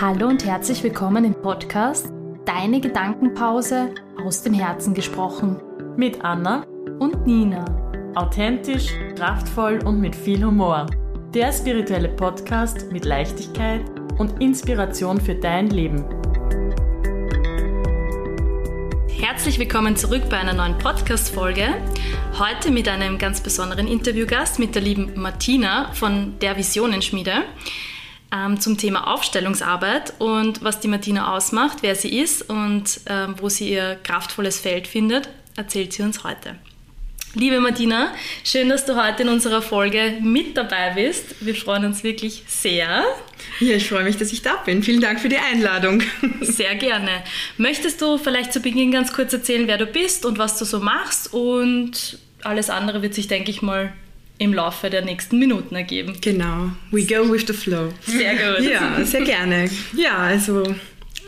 Hallo und herzlich willkommen im Podcast Deine Gedankenpause aus dem Herzen gesprochen. Mit Anna und Nina. Authentisch, kraftvoll und mit viel Humor. Der spirituelle Podcast mit Leichtigkeit und Inspiration für dein Leben. Herzlich willkommen zurück bei einer neuen Podcast-Folge. Heute mit einem ganz besonderen Interviewgast, mit der lieben Martina von der Visionenschmiede ähm, zum Thema Aufstellungsarbeit und was die Martina ausmacht, wer sie ist und ähm, wo sie ihr kraftvolles Feld findet, erzählt sie uns heute. Liebe Martina, schön, dass du heute in unserer Folge mit dabei bist. Wir freuen uns wirklich sehr. Ja, ich freue mich, dass ich da bin. Vielen Dank für die Einladung. Sehr gerne. Möchtest du vielleicht zu Beginn ganz kurz erzählen, wer du bist und was du so machst? Und alles andere wird sich, denke ich mal, im Laufe der nächsten Minuten ergeben. Genau, we go with the flow. Sehr gut. Ja, sehr gerne. Ja, also,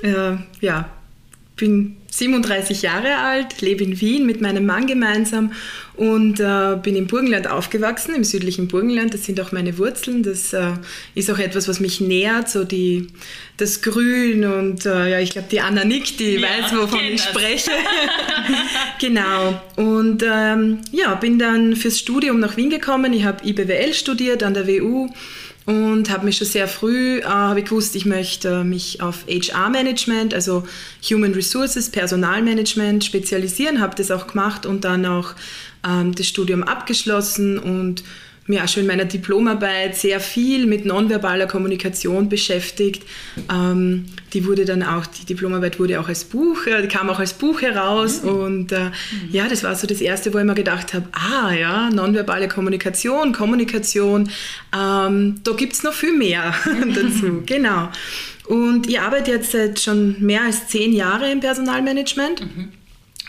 äh, ja, bin 37 Jahre alt, lebe in Wien mit meinem Mann gemeinsam und äh, bin im Burgenland aufgewachsen, im südlichen Burgenland. Das sind auch meine Wurzeln. Das äh, ist auch etwas, was mich nähert, so die, das Grün und äh, ja, ich glaube, die Anna nickt, die ja, weiß, wovon ich das. spreche. genau. Und ähm, ja, bin dann fürs Studium nach Wien gekommen. Ich habe IBWL studiert an der WU und habe mich schon sehr früh äh, habe ich gewusst, ich möchte mich auf HR-Management, also Human Resources, Personalmanagement spezialisieren, habe das auch gemacht und dann auch ähm, das Studium abgeschlossen und mir auch schon in meiner Diplomarbeit sehr viel mit nonverbaler Kommunikation beschäftigt. Ähm, die wurde dann auch, die Diplomarbeit wurde auch als Buch, äh, kam auch als Buch heraus mhm. und äh, mhm. ja, das war so das erste, wo ich mir gedacht habe, ah ja, nonverbale Kommunikation, Kommunikation, ähm, da gibt es noch viel mehr dazu, genau. Und ich arbeite jetzt seit schon mehr als zehn Jahren im Personalmanagement. Mhm.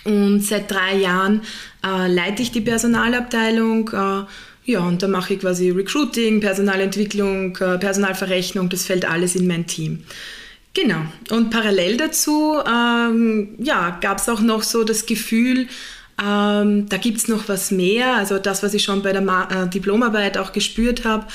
Und seit drei Jahren äh, leite ich die Personalabteilung. Äh, ja, und da mache ich quasi Recruiting, Personalentwicklung, äh, Personalverrechnung, das fällt alles in mein Team. Genau. Und parallel dazu ähm, ja, gab es auch noch so das Gefühl, ähm, da gibt es noch was mehr. Also das, was ich schon bei der Ma äh, Diplomarbeit auch gespürt habe,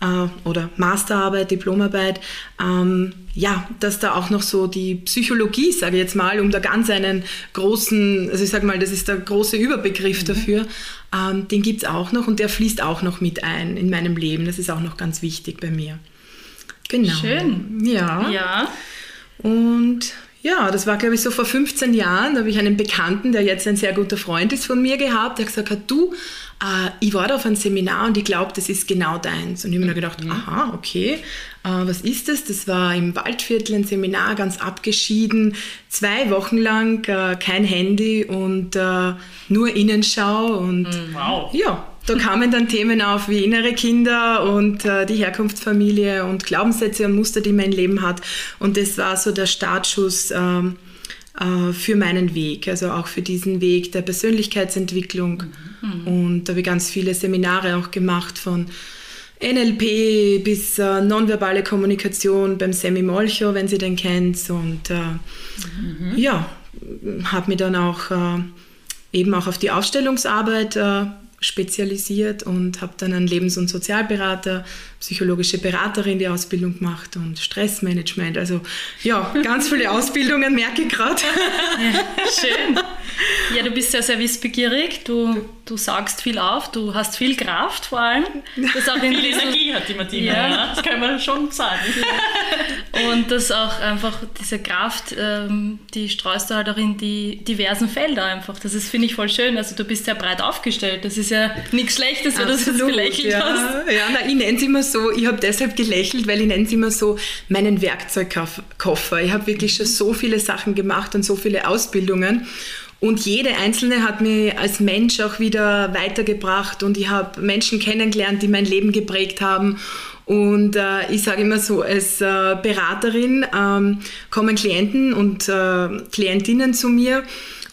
äh, oder Masterarbeit, Diplomarbeit, ähm, ja, dass da auch noch so die Psychologie, sage ich jetzt mal, um da ganz einen großen, also ich sage mal, das ist der große Überbegriff mhm. dafür, ähm, den gibt es auch noch und der fließt auch noch mit ein in meinem Leben. Das ist auch noch ganz wichtig bei mir. Genau. Schön. Ja. Ja. Und ja, das war, glaube ich, so vor 15 Jahren. Da habe ich einen Bekannten, der jetzt ein sehr guter Freund ist von mir gehabt, der gesagt hat, du, äh, ich war da auf einem Seminar und ich glaube, das ist genau deins. Und ich habe mir gedacht, mhm. aha, okay, was ist das? Das war im Waldviertel ein Seminar, ganz abgeschieden, zwei Wochen lang, äh, kein Handy und äh, nur Innenschau. Und mhm. wow. ja, da kamen dann Themen auf wie innere Kinder und äh, die Herkunftsfamilie und Glaubenssätze und Muster, die mein Leben hat. Und das war so der Startschuss ähm, äh, für meinen Weg, also auch für diesen Weg der Persönlichkeitsentwicklung. Mhm. Und da habe ich ganz viele Seminare auch gemacht von NLP bis äh, nonverbale Kommunikation beim Semi Molcho, wenn Sie den kennt. Und äh, mhm. ja, habe mich dann auch äh, eben auch auf die Aufstellungsarbeit äh, spezialisiert und habe dann einen Lebens- und Sozialberater, psychologische Beraterin die Ausbildung gemacht und Stressmanagement. Also ja, ganz viele Ausbildungen merke ich gerade. Ja, schön. Ja, du bist sehr, sehr wissbegierig, du, du sagst viel auf, du hast viel Kraft vor allem. Das auch in viel Energie hat die Martina, ja. ja. das kann man schon sagen. Und das auch einfach, diese Kraft, ähm, die streust du halt auch in die diversen Felder einfach. Das ist, finde ich, voll schön. Also du bist sehr breit aufgestellt. Das ist ja nichts Schlechtes, wenn du das jetzt gelächelt ja. hast. Ja, na, ich nenne es immer so, ich habe deshalb gelächelt, weil ich nenne es immer so meinen Werkzeugkoffer. Ich habe wirklich schon so viele Sachen gemacht und so viele Ausbildungen. Und jede einzelne hat mich als Mensch auch wieder weitergebracht und ich habe Menschen kennengelernt, die mein Leben geprägt haben. Und äh, ich sage immer so, als äh, Beraterin ähm, kommen Klienten und äh, Klientinnen zu mir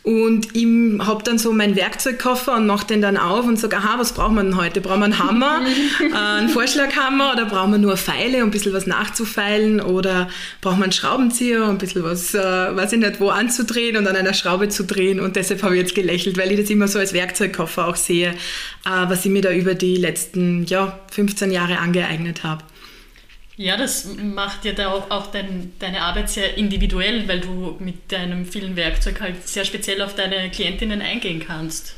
und ich habe dann so meinen Werkzeugkoffer und mache den dann auf und sage, aha, was brauchen wir denn heute? Brauchen wir einen Hammer, äh, einen Vorschlaghammer oder brauchen wir nur Pfeile, um ein bisschen was nachzufeilen oder brauchen wir einen Schraubenzieher, um ein bisschen was, äh, weiß ich nicht, wo anzudrehen und an einer Schraube zu drehen und deshalb habe ich jetzt gelächelt, weil ich das immer so als Werkzeugkoffer auch sehe, äh, was ich mir da über die letzten ja, 15 Jahre angeeignet habe. Ja, das macht ja da auch, auch dein, deine Arbeit sehr individuell, weil du mit deinem vielen Werkzeug halt sehr speziell auf deine Klientinnen eingehen kannst.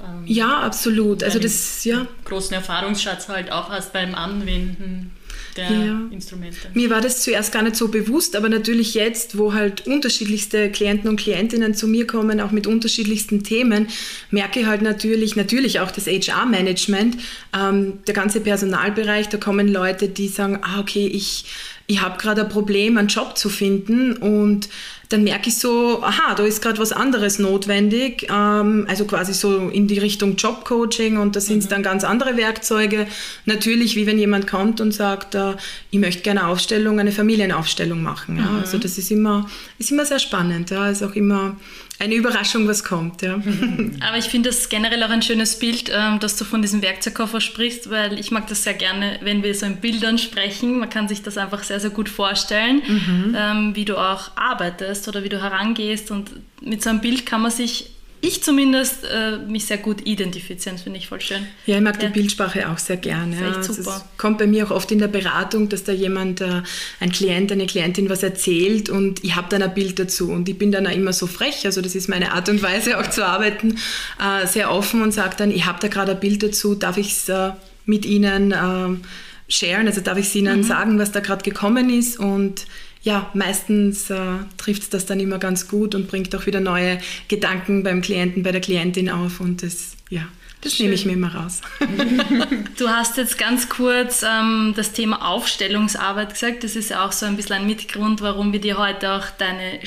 Ähm, ja, absolut. Also das, ja. Großen Erfahrungsschatz halt auch hast beim Anwenden der ja. Instrumente. Mir war das zuerst gar nicht so bewusst, aber natürlich jetzt, wo halt unterschiedlichste Klienten und Klientinnen zu mir kommen, auch mit unterschiedlichsten Themen, merke ich halt natürlich, natürlich auch das HR-Management, ähm, der ganze Personalbereich, da kommen Leute, die sagen, ah, okay, ich, ich habe gerade ein Problem, einen Job zu finden und dann merke ich so, aha, da ist gerade was anderes notwendig, ähm, also quasi so in die Richtung Jobcoaching und da sind es mhm. dann ganz andere Werkzeuge. Natürlich, wie wenn jemand kommt und sagt, äh, ich möchte gerne eine Aufstellung, eine Familienaufstellung machen. Ja? Mhm. Also das ist immer, ist immer sehr spannend, ja? ist auch immer eine Überraschung, was kommt. Ja. Aber ich finde das generell auch ein schönes Bild, ähm, dass du von diesem Werkzeugkoffer sprichst, weil ich mag das sehr gerne, wenn wir so in Bildern sprechen. Man kann sich das einfach sehr, sehr gut vorstellen, mhm. Ähm, wie du auch arbeitest oder wie du herangehst. Und mit so einem Bild kann man sich ich zumindest äh, mich sehr gut identifizieren, das finde ich voll schön. Ja, ich mag ja. die Bildsprache auch sehr gerne. Super. Also es kommt bei mir auch oft in der Beratung, dass da jemand, äh, ein Klient, eine Klientin was erzählt und ich habe dann ein Bild dazu und ich bin dann auch immer so frech, also das ist meine Art und Weise auch zu arbeiten, äh, sehr offen und sage dann, ich habe da gerade ein Bild dazu, darf ich es äh, mit Ihnen ähm, sharen, also darf ich es Ihnen mhm. sagen, was da gerade gekommen ist und ja, meistens äh, trifft das dann immer ganz gut und bringt auch wieder neue Gedanken beim Klienten, bei der Klientin auf und das, ja, das Schön. nehme ich mir immer raus. Du hast jetzt ganz kurz ähm, das Thema Aufstellungsarbeit gesagt. Das ist ja auch so ein bisschen ein Mitgrund, warum wir dir heute auch deine,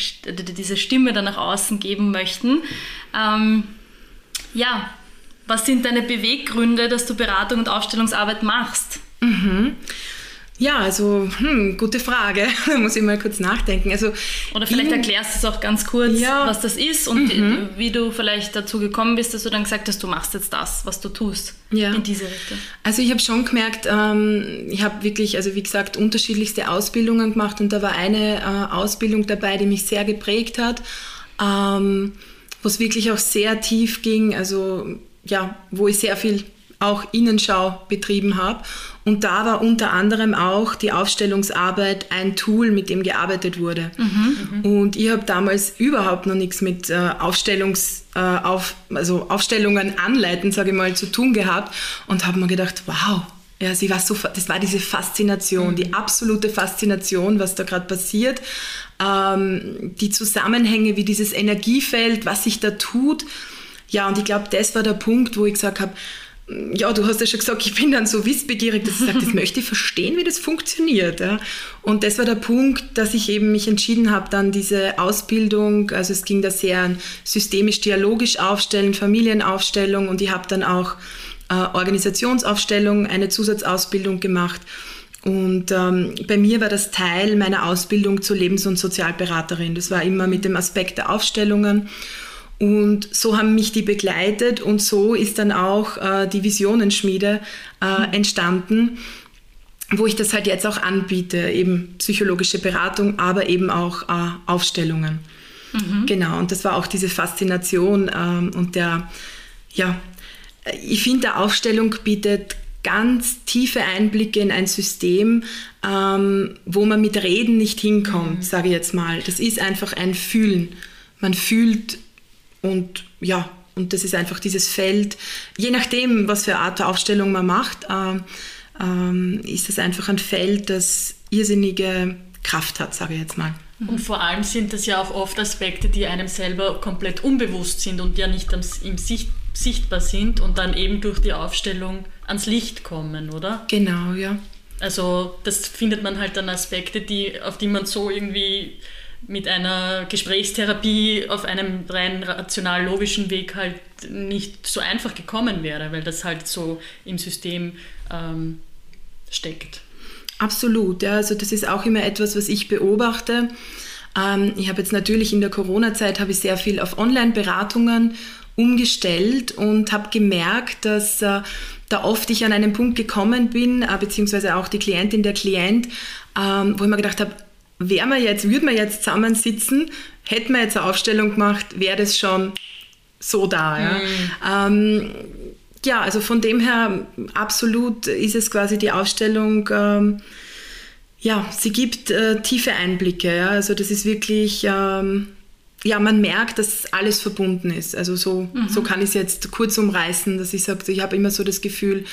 diese Stimme dann nach außen geben möchten. Ähm, ja, was sind deine Beweggründe, dass du Beratung und Aufstellungsarbeit machst? Mhm. Ja, also, hm, gute Frage. da muss ich mal kurz nachdenken. Also, Oder vielleicht erklärst du es auch ganz kurz, ja, was das ist und mhm. wie du vielleicht dazu gekommen bist, dass du dann gesagt hast, du machst jetzt das, was du tust ja. in diese Richtung. Also ich habe schon gemerkt, ähm, ich habe wirklich, also wie gesagt, unterschiedlichste Ausbildungen gemacht und da war eine äh, Ausbildung dabei, die mich sehr geprägt hat, ähm, wo es wirklich auch sehr tief ging, also ja, wo ich sehr viel auch Innenschau betrieben habe. Und da war unter anderem auch die Aufstellungsarbeit ein Tool, mit dem gearbeitet wurde. Mhm, und ich habe damals überhaupt noch nichts mit äh, Aufstellungs, äh, auf, also Aufstellungen anleiten, sage ich mal, zu tun gehabt und habe mir gedacht, wow, ja, sie war so, das war diese Faszination, mhm. die absolute Faszination, was da gerade passiert. Ähm, die Zusammenhänge, wie dieses Energiefeld, was sich da tut. Ja, und ich glaube, das war der Punkt, wo ich gesagt habe, ja, du hast ja schon gesagt, ich bin dann so wissbegierig, dass ich sage, das möchte ich verstehen, wie das funktioniert. Ja. Und das war der Punkt, dass ich eben mich entschieden habe, dann diese Ausbildung, also es ging da sehr systemisch-dialogisch aufstellen, Familienaufstellung und ich habe dann auch äh, Organisationsaufstellung, eine Zusatzausbildung gemacht. Und ähm, bei mir war das Teil meiner Ausbildung zur Lebens- und Sozialberaterin. Das war immer mit dem Aspekt der Aufstellungen. Und so haben mich die begleitet und so ist dann auch äh, die Visionenschmiede äh, mhm. entstanden, wo ich das halt jetzt auch anbiete, eben psychologische Beratung, aber eben auch äh, Aufstellungen. Mhm. Genau, und das war auch diese Faszination ähm, und der, ja, ich finde, der Aufstellung bietet ganz tiefe Einblicke in ein System, ähm, wo man mit Reden nicht hinkommt, mhm. sage ich jetzt mal. Das ist einfach ein Fühlen. Man fühlt und ja, und das ist einfach dieses Feld, je nachdem, was für eine Art der Aufstellung man macht, äh, äh, ist es einfach ein Feld, das irrsinnige Kraft hat, sage ich jetzt mal. Und vor allem sind das ja auch oft Aspekte, die einem selber komplett unbewusst sind und ja nicht im Sicht, sichtbar sind und dann eben durch die Aufstellung ans Licht kommen, oder? Genau, ja. Also das findet man halt dann Aspekte, die, auf die man so irgendwie mit einer Gesprächstherapie auf einem rein rational-logischen Weg halt nicht so einfach gekommen wäre, weil das halt so im System ähm, steckt. Absolut, ja. Also das ist auch immer etwas, was ich beobachte. Ähm, ich habe jetzt natürlich in der Corona-Zeit habe ich sehr viel auf Online-Beratungen umgestellt und habe gemerkt, dass äh, da oft ich an einen Punkt gekommen bin, äh, beziehungsweise auch die Klientin, der Klient, ähm, wo ich mir gedacht habe, wäre man jetzt, würde man jetzt zusammensitzen, hätten wir jetzt eine Aufstellung gemacht, wäre das schon so da. Ja. Mhm. Ähm, ja, also von dem her absolut ist es quasi die Aufstellung ähm, ja, sie gibt äh, tiefe Einblicke. Ja? Also das ist wirklich, ähm, ja, man merkt, dass alles verbunden ist. Also so, mhm. so kann ich es jetzt kurz umreißen, dass ich sage, ich habe immer so das Gefühl,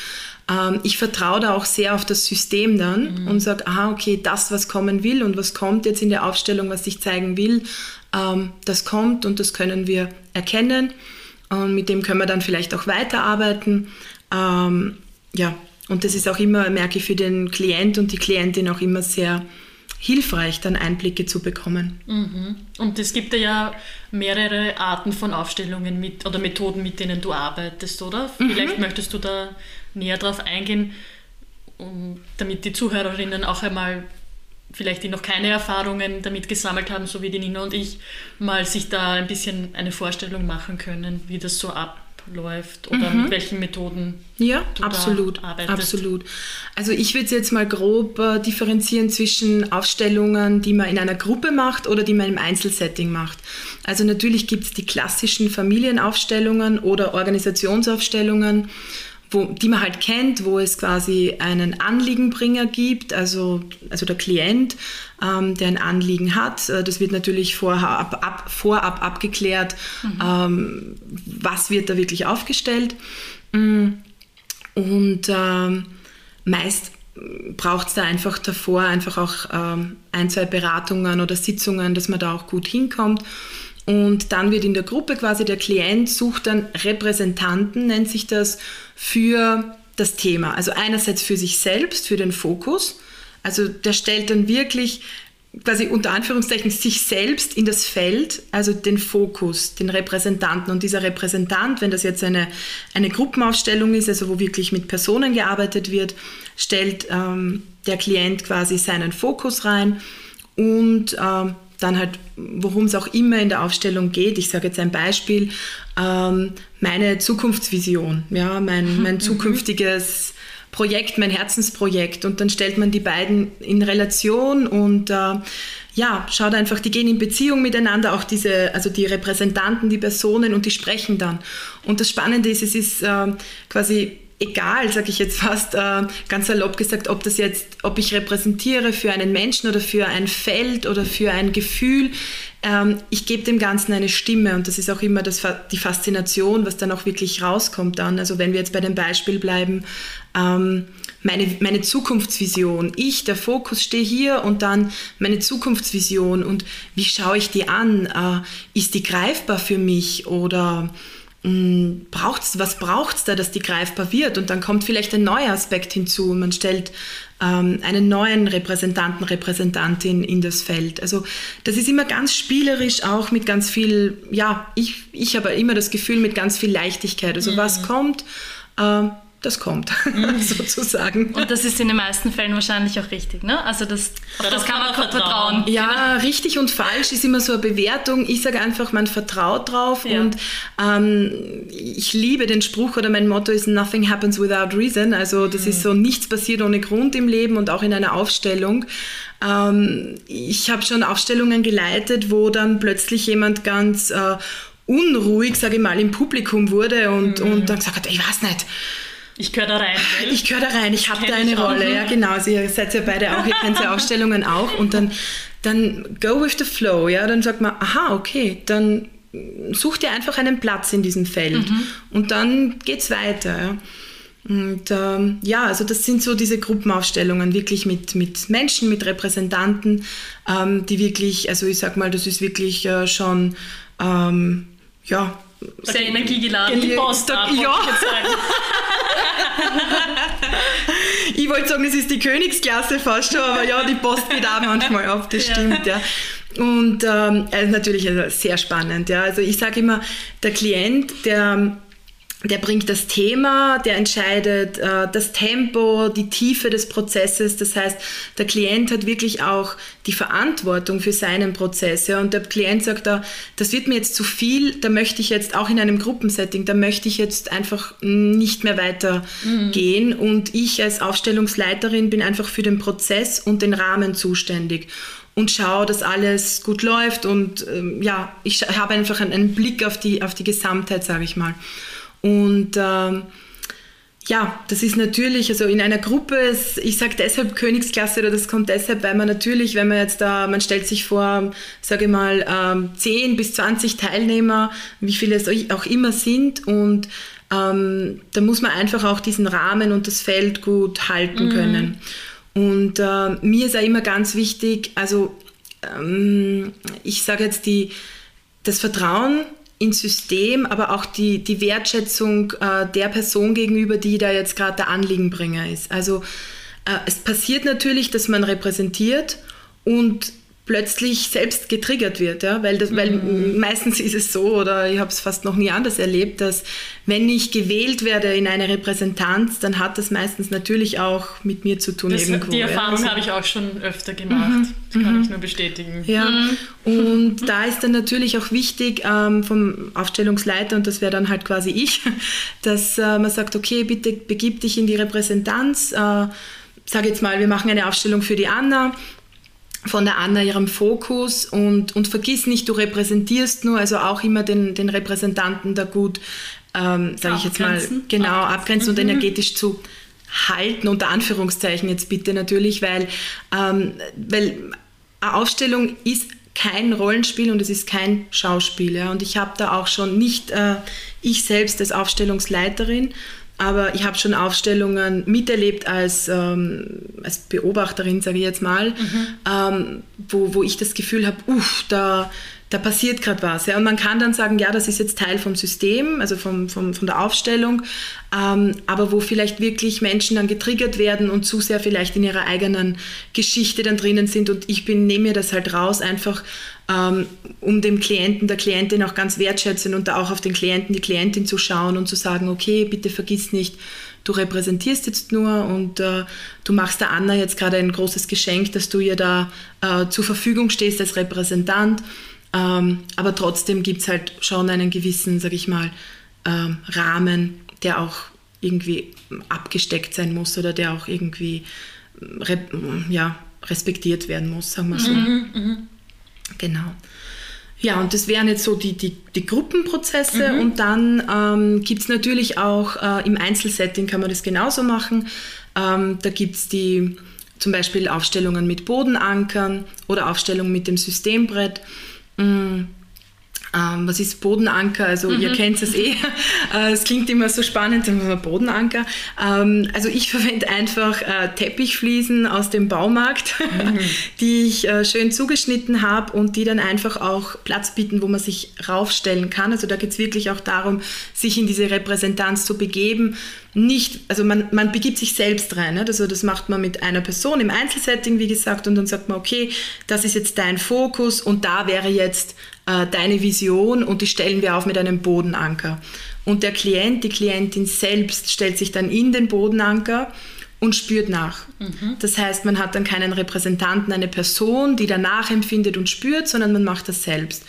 ähm, ich vertraue da auch sehr auf das System dann mhm. und sage, aha, okay, das, was kommen will und was kommt jetzt in der Aufstellung, was ich zeigen will, ähm, das kommt und das können wir erkennen. Und mit dem können wir dann vielleicht auch weiterarbeiten. Ähm, ja, und das ist auch immer, merke ich, für den Klient und die Klientin auch immer sehr hilfreich, dann Einblicke zu bekommen. Mhm. Und es gibt ja mehrere Arten von Aufstellungen mit oder Methoden, mit denen du arbeitest, oder? Mhm. Vielleicht möchtest du da näher drauf eingehen, um, damit die Zuhörerinnen auch einmal, vielleicht die noch keine Erfahrungen damit gesammelt haben, so wie die Nina und ich, mal sich da ein bisschen eine Vorstellung machen können, wie das so ab läuft oder mhm. mit welchen Methoden ja, absolut. Absolut. Also ich würde jetzt mal grob äh, differenzieren zwischen Aufstellungen, die man in einer Gruppe macht oder die man im Einzelsetting macht. Also natürlich gibt es die klassischen Familienaufstellungen oder Organisationsaufstellungen wo, die man halt kennt, wo es quasi einen Anliegenbringer gibt, also, also der Klient, ähm, der ein Anliegen hat. Äh, das wird natürlich vorab, ab, vorab abgeklärt, mhm. ähm, was wird da wirklich aufgestellt. Mm. Und ähm, meist braucht es da einfach davor einfach auch ähm, ein, zwei Beratungen oder Sitzungen, dass man da auch gut hinkommt. Und dann wird in der Gruppe quasi der Klient sucht dann Repräsentanten, nennt sich das, für das Thema. Also einerseits für sich selbst, für den Fokus. Also der stellt dann wirklich quasi unter Anführungszeichen sich selbst in das Feld, also den Fokus, den Repräsentanten. Und dieser Repräsentant, wenn das jetzt eine, eine Gruppenaufstellung ist, also wo wirklich mit Personen gearbeitet wird, stellt ähm, der Klient quasi seinen Fokus rein und ähm, dann halt, worum es auch immer in der Aufstellung geht. Ich sage jetzt ein Beispiel, ähm, meine Zukunftsvision, ja, mein, mein mhm. zukünftiges Projekt, mein Herzensprojekt. Und dann stellt man die beiden in Relation und äh, ja, schaut einfach, die gehen in Beziehung miteinander, auch diese, also die Repräsentanten, die Personen und die sprechen dann. Und das Spannende ist, es ist äh, quasi egal, sage ich jetzt fast äh, ganz salopp gesagt, ob das jetzt, ob ich repräsentiere für einen Menschen oder für ein Feld oder für ein Gefühl. Ähm, ich gebe dem Ganzen eine Stimme und das ist auch immer das, die Faszination, was dann auch wirklich rauskommt dann. Also wenn wir jetzt bei dem Beispiel bleiben, ähm, meine, meine Zukunftsvision. Ich, der Fokus, stehe hier und dann meine Zukunftsvision und wie schaue ich die an? Äh, ist die greifbar für mich oder braucht's, was braucht es da, dass die greifbar wird? Und dann kommt vielleicht ein neuer Aspekt hinzu. Man stellt ähm, einen neuen Repräsentanten, Repräsentantin in das Feld. Also das ist immer ganz spielerisch, auch mit ganz viel, ja, ich, ich habe immer das Gefühl mit ganz viel Leichtigkeit. Also mhm. was kommt, äh, das kommt, mhm. sozusagen. Und das ist in den meisten Fällen wahrscheinlich auch richtig, ne? Also das, das, das kann man vertrauen. Ja, genau. richtig und falsch ist immer so eine Bewertung. Ich sage einfach, man vertraut drauf ja. und ähm, ich liebe den Spruch oder mein Motto ist Nothing happens without reason. Also das mhm. ist so, nichts passiert ohne Grund im Leben und auch in einer Aufstellung. Ähm, ich habe schon Aufstellungen geleitet, wo dann plötzlich jemand ganz äh, unruhig, sage ich mal, im Publikum wurde und, mhm. und dann gesagt hat, ich weiß nicht, ich gehöre da rein. Gell? Ich gehöre da rein, ich habe da eine Rolle. Ja, genau. Also ihr seid ja beide auch, ihr kennt ja Ausstellungen auch. Und dann, dann go with the flow. Ja, dann sagt man, aha, okay, dann such dir einfach einen Platz in diesem Feld. Mhm. Und dann geht's weiter. Ja. Und ähm, ja, also das sind so diese Gruppenaufstellungen, wirklich mit, mit Menschen, mit Repräsentanten, ähm, die wirklich, also ich sag mal, das ist wirklich äh, schon, ähm, ja, sehr energiegeladen. Die Post ab, ja. ich wollte sagen, es ist die Königsklasse fast schon, aber ja, die Post geht auch manchmal ab, das stimmt, ja. Und ähm, also natürlich also sehr spannend, ja. Also ich sage immer, der Klient, der der bringt das Thema, der entscheidet äh, das Tempo, die Tiefe des Prozesses. Das heißt, der Klient hat wirklich auch die Verantwortung für seinen Prozess. Ja, und der Klient sagt da, das wird mir jetzt zu viel, da möchte ich jetzt auch in einem Gruppensetting, da möchte ich jetzt einfach nicht mehr weitergehen. Mhm. Und ich als Aufstellungsleiterin bin einfach für den Prozess und den Rahmen zuständig und schaue, dass alles gut läuft und ähm, ja, ich habe einfach einen, einen Blick auf die, auf die Gesamtheit, sage ich mal. Und ähm, ja, das ist natürlich, also in einer Gruppe, ich sage deshalb Königsklasse oder das kommt deshalb, weil man natürlich, wenn man jetzt da, man stellt sich vor, sage ich mal, 10 ähm, bis 20 Teilnehmer, wie viele es auch immer sind und ähm, da muss man einfach auch diesen Rahmen und das Feld gut halten mhm. können. Und äh, mir ist auch immer ganz wichtig, also ähm, ich sage jetzt die, das Vertrauen ins System, aber auch die, die Wertschätzung äh, der Person gegenüber, die da jetzt gerade der Anliegenbringer ist. Also äh, es passiert natürlich, dass man repräsentiert und plötzlich selbst getriggert wird, ja? weil, das, weil mhm. meistens ist es so, oder ich habe es fast noch nie anders erlebt, dass wenn ich gewählt werde in eine Repräsentanz, dann hat das meistens natürlich auch mit mir zu tun. Das, irgendwo, die Erfahrung ja? also, habe ich auch schon öfter gemacht, mhm. das kann mhm. ich nur bestätigen. Ja, mhm. und da ist dann natürlich auch wichtig ähm, vom Aufstellungsleiter, und das wäre dann halt quasi ich, dass äh, man sagt, okay, bitte begib dich in die Repräsentanz, äh, sage jetzt mal, wir machen eine Aufstellung für die Anna, von der Anna ihrem Fokus und, und vergiss nicht, du repräsentierst nur, also auch immer den, den Repräsentanten da gut, ähm, sage ich jetzt mal, genau, abgrenzen und mhm. energetisch zu halten, unter Anführungszeichen jetzt bitte natürlich, weil, ähm, weil eine Aufstellung ist kein Rollenspiel und es ist kein Schauspiel. Ja? Und ich habe da auch schon nicht äh, ich selbst als Aufstellungsleiterin, aber ich habe schon Aufstellungen miterlebt als, ähm, als Beobachterin, sage ich jetzt mal, mhm. ähm, wo, wo ich das Gefühl habe, uff, da, da passiert gerade was. Ja? Und man kann dann sagen, ja, das ist jetzt Teil vom System, also vom, vom, von der Aufstellung, ähm, aber wo vielleicht wirklich Menschen dann getriggert werden und zu sehr vielleicht in ihrer eigenen Geschichte dann drinnen sind und ich bin, nehme mir das halt raus, einfach ähm, um dem Klienten, der Klientin auch ganz wertschätzen und da auch auf den Klienten, die Klientin zu schauen und zu sagen, okay, bitte vergiss nicht, du repräsentierst jetzt nur und äh, du machst der Anna jetzt gerade ein großes Geschenk, dass du ihr da äh, zur Verfügung stehst als Repräsentant. Ähm, aber trotzdem gibt es halt schon einen gewissen, sag ich mal, ähm, Rahmen, der auch irgendwie abgesteckt sein muss oder der auch irgendwie ja, respektiert werden muss, sagen wir so. Mhm, mh. Genau. Ja, und das wären jetzt so die, die, die Gruppenprozesse mhm. und dann ähm, gibt es natürlich auch äh, im Einzelsetting kann man das genauso machen. Ähm, da gibt es die zum Beispiel Aufstellungen mit Bodenankern oder Aufstellungen mit dem Systembrett. Mhm. Ähm, was ist Bodenanker? Also mhm. ihr kennt es eh. Äh, es klingt immer so spannend, Bodenanker. Ähm, also ich verwende einfach äh, Teppichfliesen aus dem Baumarkt, mhm. die ich äh, schön zugeschnitten habe und die dann einfach auch Platz bieten, wo man sich raufstellen kann. Also da geht es wirklich auch darum, sich in diese Repräsentanz zu begeben. Nicht, also man, man begibt sich selbst rein. Ne? Also das macht man mit einer Person im Einzelsetting, wie gesagt, und dann sagt man, okay, das ist jetzt dein Fokus und da wäre jetzt äh, deine Vision und die stellen wir auf mit einem Bodenanker. Und der Klient, die Klientin selbst stellt sich dann in den Bodenanker und spürt nach. Mhm. Das heißt, man hat dann keinen Repräsentanten, eine Person, die danach empfindet und spürt, sondern man macht das selbst.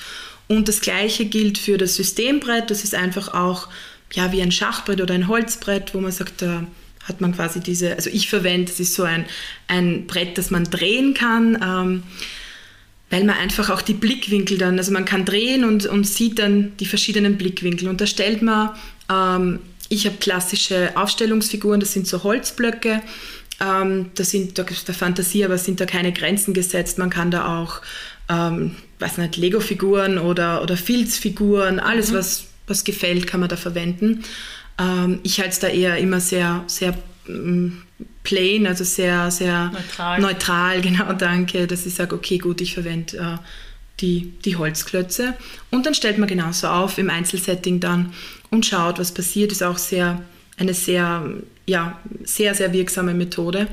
Und das Gleiche gilt für das Systembrett. Das ist einfach auch ja, wie ein Schachbrett oder ein Holzbrett, wo man sagt, da hat man quasi diese, also ich verwende, das ist so ein, ein Brett, das man drehen kann. Ähm, weil man einfach auch die Blickwinkel dann, also man kann drehen und, und sieht dann die verschiedenen Blickwinkel. Und da stellt man, ähm, ich habe klassische Aufstellungsfiguren, das sind so Holzblöcke. Ähm, da sind da der Fantasie, aber sind da keine Grenzen gesetzt. Man kann da auch, ähm, weiß nicht, Lego-Figuren oder, oder Filzfiguren, alles, mhm. was, was gefällt, kann man da verwenden. Ähm, ich halte es da eher immer sehr, sehr mm, plain, also sehr, sehr neutral, neutral genau, danke, dass ich sage, okay, gut, ich verwende äh, die, die Holzklötze. Und dann stellt man genauso auf im Einzelsetting dann und schaut, was passiert. Ist auch sehr, eine sehr, ja, sehr, sehr wirksame Methode.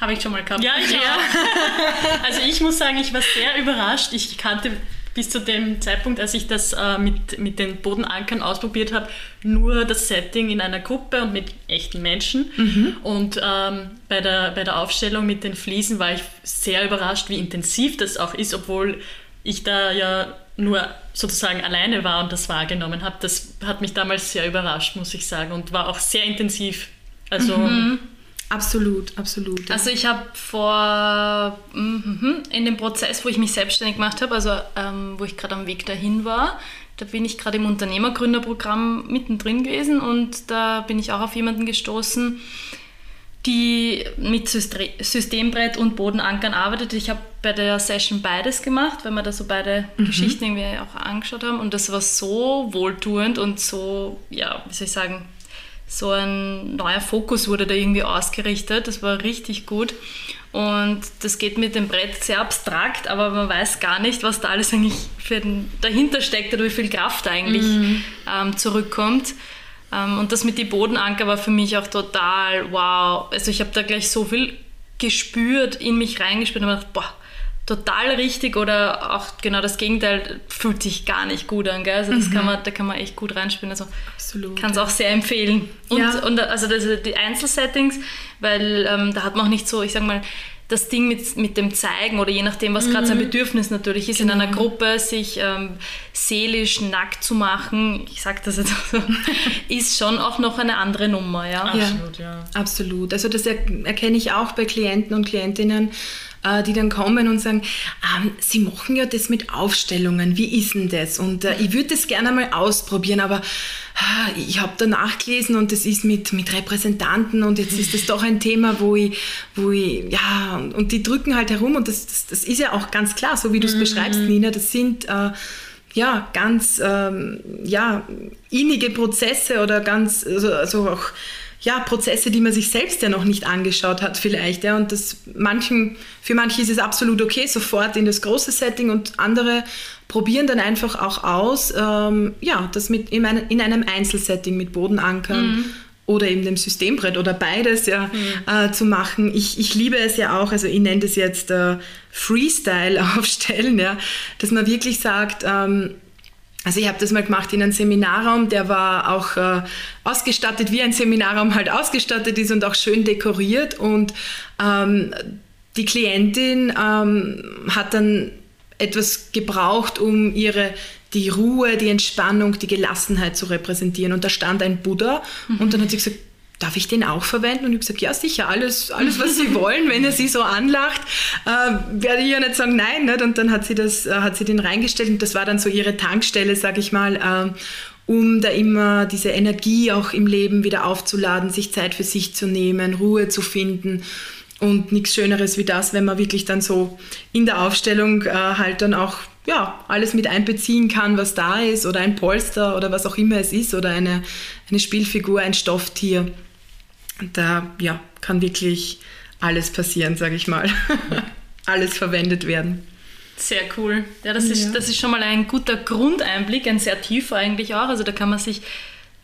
Habe ich schon mal gehabt. Ja, ich auch. also ich muss sagen, ich war sehr überrascht. Ich kannte bis zu dem Zeitpunkt, als ich das äh, mit, mit den Bodenankern ausprobiert habe, nur das Setting in einer Gruppe und mit echten Menschen. Mhm. Und ähm, bei, der, bei der Aufstellung mit den Fliesen war ich sehr überrascht, wie intensiv das auch ist, obwohl ich da ja nur sozusagen alleine war und das wahrgenommen habe. Das hat mich damals sehr überrascht, muss ich sagen, und war auch sehr intensiv. Also mhm. Absolut, absolut. Also ich habe vor, mm, in dem Prozess, wo ich mich selbstständig gemacht habe, also ähm, wo ich gerade am Weg dahin war, Da bin ich gerade im Unternehmergründerprogramm mittendrin gewesen und da bin ich auch auf jemanden gestoßen, die mit Systembrett und Bodenankern arbeitet. Ich habe bei der Session beides gemacht, weil wir da so beide mhm. Geschichten irgendwie auch angeschaut haben. Und das war so wohltuend und so, ja, wie soll ich sagen, so ein neuer Fokus wurde da irgendwie ausgerichtet. Das war richtig gut. Und das geht mit dem Brett sehr abstrakt, aber man weiß gar nicht, was da alles eigentlich den, dahinter steckt oder wie viel Kraft eigentlich mhm. ähm, zurückkommt. Ähm, und das mit die Bodenanker war für mich auch total wow. Also ich habe da gleich so viel gespürt, in mich reingespürt und gedacht, boah, total richtig oder auch genau das Gegenteil fühlt sich gar nicht gut an. Gell? Also das mhm. kann man, da kann man echt gut reinspielen. Also Absolut. Kann es auch sehr empfehlen. Und, ja. und also das, die Einzelsettings, weil ähm, da hat man auch nicht so, ich sag mal, das Ding mit, mit dem Zeigen oder je nachdem, was mhm. gerade sein Bedürfnis natürlich ist, genau. in einer. Gruppe sich ähm, seelisch nackt zu machen, ich sage das jetzt so, ist schon auch noch eine andere Nummer. Ja? Absolut, ja. ja. Absolut. Also das erkenne ich auch bei Klienten und Klientinnen, äh, die dann kommen und sagen, ähm, Sie machen ja das mit Aufstellungen, wie ist denn das? Und äh, ich würde das gerne mal ausprobieren, aber äh, ich habe da nachgelesen und das ist mit, mit Repräsentanten und jetzt ist das doch ein Thema, wo ich, wo ich, ja, und die drücken halt herum und das, das, das ist ja auch ganz klar, so wie du es mhm. beschreibst, Nina, das sind äh, ja, ganz ähm, ja, innige Prozesse oder ganz, also, also auch ja, Prozesse, die man sich selbst ja noch nicht angeschaut hat vielleicht. Ja. Und das manchen, für manche ist es absolut okay, sofort in das große Setting und andere probieren dann einfach auch aus, ähm, ja, das mit in, ein, in einem Einzelsetting mit Bodenankern mhm. oder eben dem Systembrett oder beides ja, mhm. äh, zu machen. Ich, ich liebe es ja auch, also ich nenne das jetzt äh, Freestyle aufstellen, ja, dass man wirklich sagt, ähm, also ich habe das mal gemacht in einem Seminarraum, der war auch äh, ausgestattet, wie ein Seminarraum halt ausgestattet ist und auch schön dekoriert. Und ähm, die Klientin ähm, hat dann etwas gebraucht, um ihre die Ruhe, die Entspannung, die Gelassenheit zu repräsentieren. Und da stand ein Buddha mhm. und dann hat sie gesagt, darf ich den auch verwenden? Und ich habe gesagt, ja sicher, alles, alles was Sie wollen. Wenn er Sie so anlacht, äh, werde ich ja nicht sagen nein. Nicht? Und dann hat sie, das, äh, hat sie den reingestellt und das war dann so ihre Tankstelle, sage ich mal, äh, um da immer diese Energie auch im Leben wieder aufzuladen, sich Zeit für sich zu nehmen, Ruhe zu finden. Und nichts Schöneres wie das, wenn man wirklich dann so in der Aufstellung äh, halt dann auch ja, alles mit einbeziehen kann, was da ist, oder ein Polster oder was auch immer es ist, oder eine, eine Spielfigur, ein Stofftier da ja, kann wirklich alles passieren, sage ich mal. alles verwendet werden. Sehr cool. Ja, das, ja. Ist, das ist schon mal ein guter Grundeinblick, ein sehr tiefer eigentlich auch. Also da kann man sich,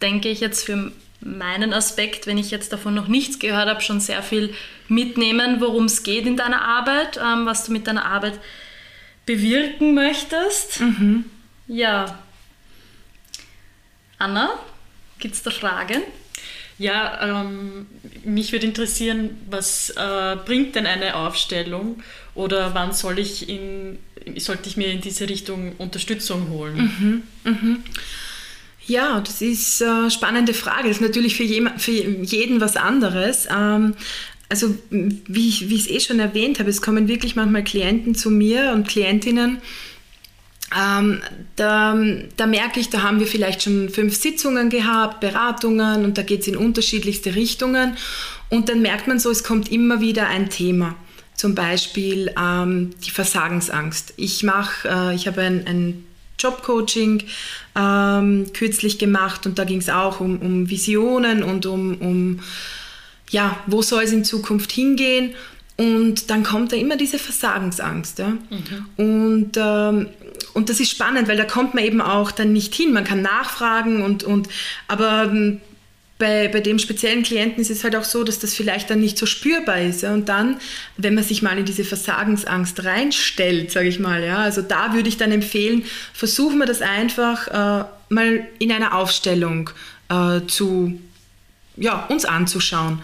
denke ich, jetzt für meinen Aspekt, wenn ich jetzt davon noch nichts gehört habe, schon sehr viel mitnehmen, worum es geht in deiner Arbeit, ähm, was du mit deiner Arbeit bewirken möchtest. Mhm. Ja. Anna, gibt es da Fragen? Ja, ähm, mich würde interessieren, was äh, bringt denn eine Aufstellung oder wann soll ich in, sollte ich mir in diese Richtung Unterstützung holen? Mhm, mhm. Ja, das ist eine spannende Frage. Das ist natürlich für, für jeden was anderes. Ähm, also wie wie ich es eh schon erwähnt habe, es kommen wirklich manchmal Klienten zu mir und Klientinnen, ähm, da, da, merke ich, da haben wir vielleicht schon fünf Sitzungen gehabt, Beratungen und da geht es in unterschiedlichste Richtungen. Und dann merkt man so, es kommt immer wieder ein Thema. Zum Beispiel ähm, die Versagensangst. Ich mache, äh, ich habe ein, ein Jobcoaching ähm, kürzlich gemacht und da ging es auch um, um, Visionen und um, um ja, wo soll es in Zukunft hingehen. Und dann kommt da immer diese Versagensangst. Ja? Mhm. Und, ähm, und das ist spannend, weil da kommt man eben auch dann nicht hin. Man kann nachfragen und, und aber ähm, bei, bei dem speziellen Klienten ist es halt auch so, dass das vielleicht dann nicht so spürbar ist. Ja? Und dann, wenn man sich mal in diese Versagensangst reinstellt, sage ich mal, ja, also da würde ich dann empfehlen, versuchen wir das einfach äh, mal in einer Aufstellung äh, zu, ja, uns anzuschauen.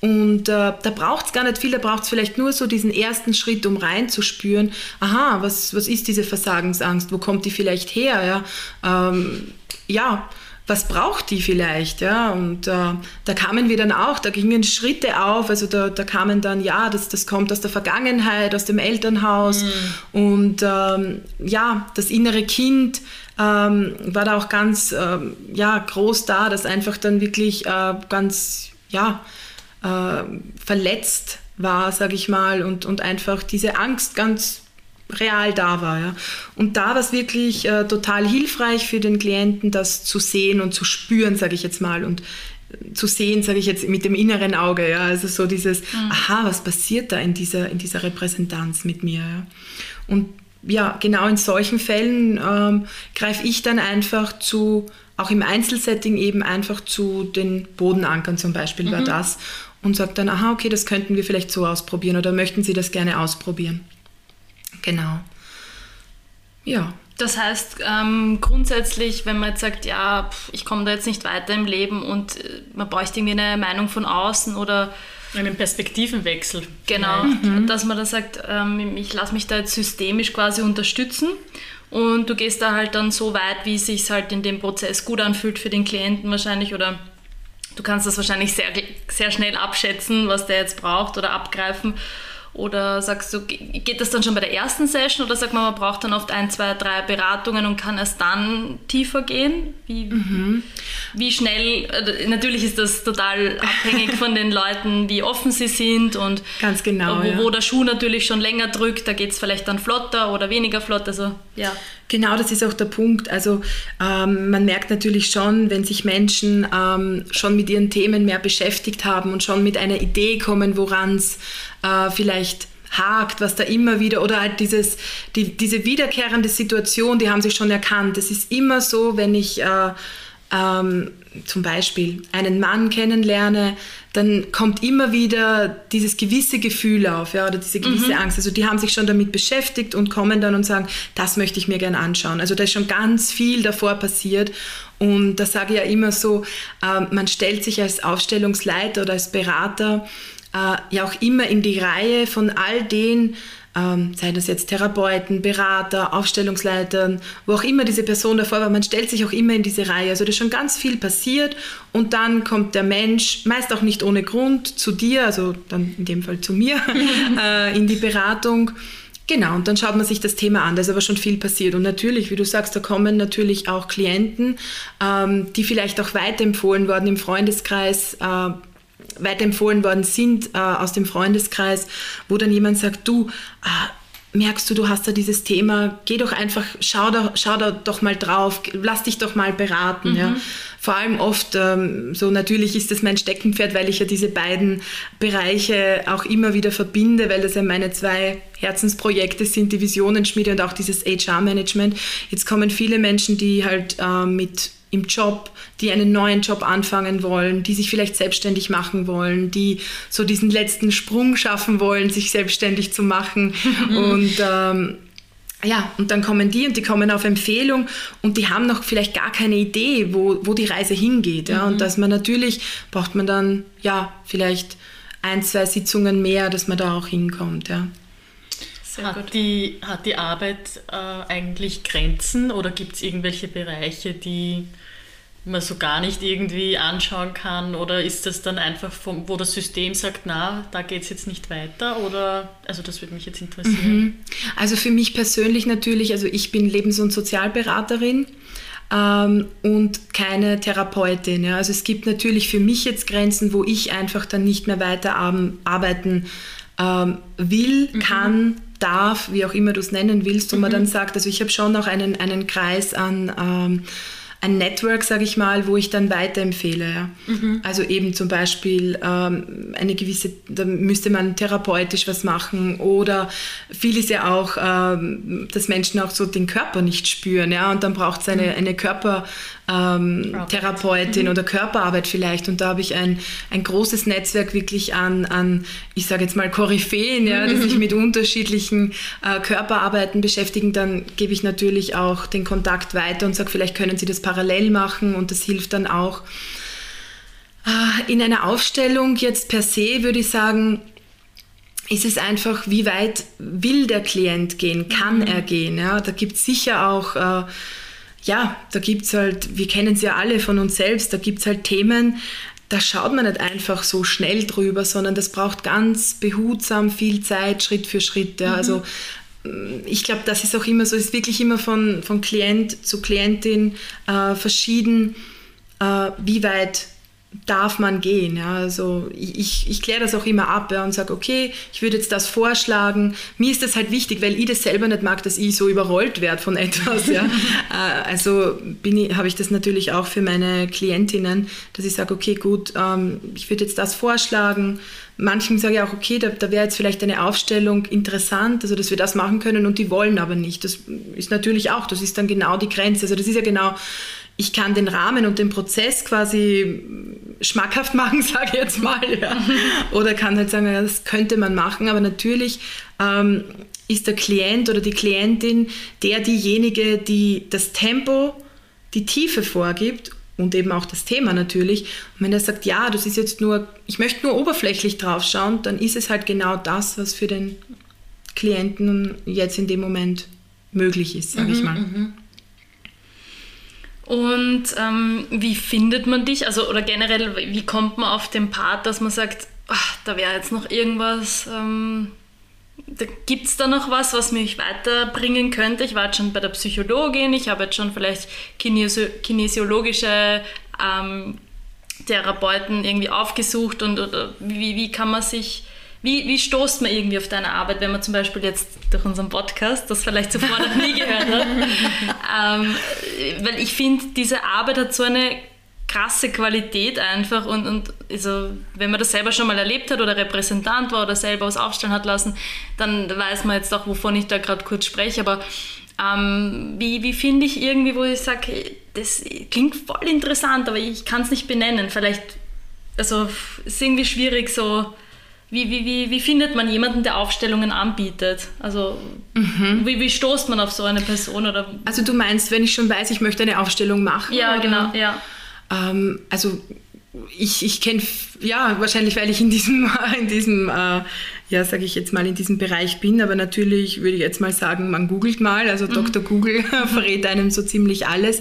Und äh, da braucht es gar nicht viel, da braucht es vielleicht nur so diesen ersten Schritt, um reinzuspüren, aha, was, was ist diese Versagensangst, wo kommt die vielleicht her? Ja, ähm, ja was braucht die vielleicht, ja, und äh, da kamen wir dann auch, da gingen Schritte auf, also da, da kamen dann, ja, das, das kommt aus der Vergangenheit, aus dem Elternhaus mhm. und ähm, ja, das innere Kind ähm, war da auch ganz, ähm, ja, groß da, das einfach dann wirklich äh, ganz, ja, äh, verletzt war, sage ich mal, und, und einfach diese Angst ganz real da war. Ja. Und da war es wirklich äh, total hilfreich für den Klienten, das zu sehen und zu spüren, sage ich jetzt mal. Und äh, zu sehen, sage ich jetzt mit dem inneren Auge, ja, also so dieses, mhm. aha, was passiert da in dieser, in dieser Repräsentanz mit mir. Ja. Und ja, genau in solchen Fällen ähm, greife ich dann einfach zu, auch im Einzelsetting eben einfach zu den Bodenankern zum Beispiel mhm. war das und sagt dann, aha, okay, das könnten wir vielleicht so ausprobieren oder möchten Sie das gerne ausprobieren? Genau. Ja. Das heißt, ähm, grundsätzlich, wenn man jetzt sagt, ja, ich komme da jetzt nicht weiter im Leben und äh, man bräuchte irgendwie eine Meinung von außen oder einen Perspektivenwechsel. Genau, mhm. dass man dann sagt, ähm, ich lasse mich da jetzt systemisch quasi unterstützen und du gehst da halt dann so weit, wie es sich halt in dem Prozess gut anfühlt für den Klienten wahrscheinlich oder du kannst das wahrscheinlich sehr, sehr schnell abschätzen, was der jetzt braucht oder abgreifen oder sagst du, geht das dann schon bei der ersten Session oder sagt man, man braucht dann oft ein, zwei, drei Beratungen und kann erst dann tiefer gehen? Wie, mhm. wie schnell, äh, natürlich ist das total abhängig von den Leuten, wie offen sie sind und Ganz genau, wo, ja. wo der Schuh natürlich schon länger drückt, da geht es vielleicht dann flotter oder weniger flott. Also, ja. Genau, das ist auch der Punkt. Also ähm, man merkt natürlich schon, wenn sich Menschen ähm, schon mit ihren Themen mehr beschäftigt haben und schon mit einer Idee kommen, woran es äh, vielleicht hakt, was da immer wieder, oder halt dieses, die, diese wiederkehrende Situation, die haben sich schon erkannt. Es ist immer so, wenn ich äh, ähm, zum Beispiel einen Mann kennenlerne, dann kommt immer wieder dieses gewisse Gefühl auf, ja, oder diese gewisse mhm. Angst. Also die haben sich schon damit beschäftigt und kommen dann und sagen, das möchte ich mir gerne anschauen. Also da ist schon ganz viel davor passiert. Und da sage ich ja immer so, äh, man stellt sich als Aufstellungsleiter oder als Berater äh, ja auch immer in die Reihe von all den, ähm, seien das jetzt Therapeuten, Berater, Aufstellungsleitern, wo auch immer diese Person davor war, man stellt sich auch immer in diese Reihe. Also da ist schon ganz viel passiert und dann kommt der Mensch, meist auch nicht ohne Grund, zu dir, also dann in dem Fall zu mir, äh, in die Beratung. Genau, und dann schaut man sich das Thema an, da ist aber schon viel passiert. Und natürlich, wie du sagst, da kommen natürlich auch Klienten, ähm, die vielleicht auch weiterempfohlen worden im Freundeskreis, äh, weiterempfohlen worden sind äh, aus dem Freundeskreis, wo dann jemand sagt, du, äh, merkst du, du hast da dieses Thema, geh doch einfach, schau da, schau da doch mal drauf, lass dich doch mal beraten. Mhm. Ja. Vor allem oft, ähm, so natürlich ist das mein Steckenpferd, weil ich ja diese beiden Bereiche auch immer wieder verbinde, weil das ja meine zwei Herzensprojekte sind, die Visionenschmiede und auch dieses HR-Management. Jetzt kommen viele Menschen, die halt äh, mit im Job, die einen neuen Job anfangen wollen, die sich vielleicht selbstständig machen wollen, die so diesen letzten Sprung schaffen wollen, sich selbstständig zu machen. und ähm, ja, und dann kommen die und die kommen auf Empfehlung und die haben noch vielleicht gar keine Idee, wo, wo die Reise hingeht. Ja? Mhm. Und dass man natürlich, braucht man dann ja vielleicht ein, zwei Sitzungen mehr, dass man da auch hinkommt. Ja. Hat die, hat die Arbeit äh, eigentlich Grenzen oder gibt es irgendwelche Bereiche, die man so gar nicht irgendwie anschauen kann? Oder ist das dann einfach, vom, wo das System sagt, na, da geht es jetzt nicht weiter? Oder, also das würde mich jetzt interessieren. Mhm. Also für mich persönlich natürlich, also ich bin Lebens- und Sozialberaterin. Ähm, und keine Therapeutin. Ja. Also es gibt natürlich für mich jetzt Grenzen, wo ich einfach dann nicht mehr weiter arbeiten ähm, will, mhm. kann, darf, wie auch immer du es nennen willst, wo mhm. man dann sagt, also ich habe schon noch einen, einen Kreis an ähm, ein Network, sage ich mal, wo ich dann weiterempfehle. Ja. Mhm. Also eben zum Beispiel ähm, eine gewisse, da müsste man therapeutisch was machen oder viel ist ja auch, ähm, dass Menschen auch so den Körper nicht spüren, ja, und dann braucht es eine, mhm. eine Körper, ähm, Therapeutin mhm. oder Körperarbeit vielleicht. Und da habe ich ein, ein großes Netzwerk wirklich an, an ich sage jetzt mal Koryphäen, ja, die sich mit unterschiedlichen äh, Körperarbeiten beschäftigen. Dann gebe ich natürlich auch den Kontakt weiter und sage, vielleicht können Sie das parallel machen und das hilft dann auch. Äh, in einer Aufstellung jetzt per se würde ich sagen, ist es einfach, wie weit will der Klient gehen, kann mhm. er gehen. Ja? Da gibt es sicher auch äh, ja, da gibt es halt, wir kennen es ja alle von uns selbst, da gibt es halt Themen, da schaut man nicht einfach so schnell drüber, sondern das braucht ganz behutsam viel Zeit, Schritt für Schritt. Ja. Mhm. Also mm, ich glaube, das ist auch immer so, ist wirklich immer von, von Klient zu Klientin äh, verschieden, äh, wie weit darf man gehen. Ja? Also ich, ich kläre das auch immer ab ja, und sage, okay, ich würde jetzt das vorschlagen. Mir ist das halt wichtig, weil ich das selber nicht mag, dass ich so überrollt werde von etwas. Ja? Äh, also habe ich das natürlich auch für meine Klientinnen, dass ich sage, okay, gut, ähm, ich würde jetzt das vorschlagen. Manchen sage ich auch, okay, da, da wäre jetzt vielleicht eine Aufstellung interessant, also dass wir das machen können und die wollen aber nicht. Das ist natürlich auch, das ist dann genau die Grenze. Also das ist ja genau ich kann den Rahmen und den Prozess quasi schmackhaft machen, sage ich jetzt mal. Ja. Oder kann halt sagen, ja, das könnte man machen, aber natürlich ähm, ist der Klient oder die Klientin der diejenige, die das Tempo, die Tiefe vorgibt und eben auch das Thema natürlich. Und wenn er sagt, ja, das ist jetzt nur, ich möchte nur oberflächlich drauf schauen, dann ist es halt genau das, was für den Klienten jetzt in dem Moment möglich ist, sage mhm, ich mal. Mhm. Und ähm, wie findet man dich? Also, oder generell, wie kommt man auf den Part, dass man sagt, ach, da wäre jetzt noch irgendwas, ähm, da gibt es da noch was, was mich weiterbringen könnte? Ich war jetzt schon bei der Psychologin, ich habe jetzt schon vielleicht kinesi kinesiologische ähm, Therapeuten irgendwie aufgesucht und oder wie, wie kann man sich wie, wie stoßt man irgendwie auf deine Arbeit, wenn man zum Beispiel jetzt durch unseren Podcast das vielleicht zuvor noch nie gehört hat? ähm, weil ich finde, diese Arbeit hat so eine krasse Qualität einfach und, und also, wenn man das selber schon mal erlebt hat oder Repräsentant war oder selber was aufstellen hat lassen, dann weiß man jetzt auch, wovon ich da gerade kurz spreche. Aber ähm, wie, wie finde ich irgendwie, wo ich sage, das klingt voll interessant, aber ich kann es nicht benennen. Vielleicht, also es ist irgendwie schwierig so wie, wie, wie, wie findet man jemanden, der Aufstellungen anbietet? Also mhm. wie, wie stoßt man auf so eine Person? Oder? Also du meinst, wenn ich schon weiß, ich möchte eine Aufstellung machen? Ja, oder? genau, ja. Ähm, also ich, ich kenne, ja, wahrscheinlich, weil ich in diesem, in diesem äh, ja, sage ich jetzt mal, in diesem Bereich bin. Aber natürlich würde ich jetzt mal sagen, man googelt mal. Also mhm. Dr. Google verrät einem so ziemlich alles.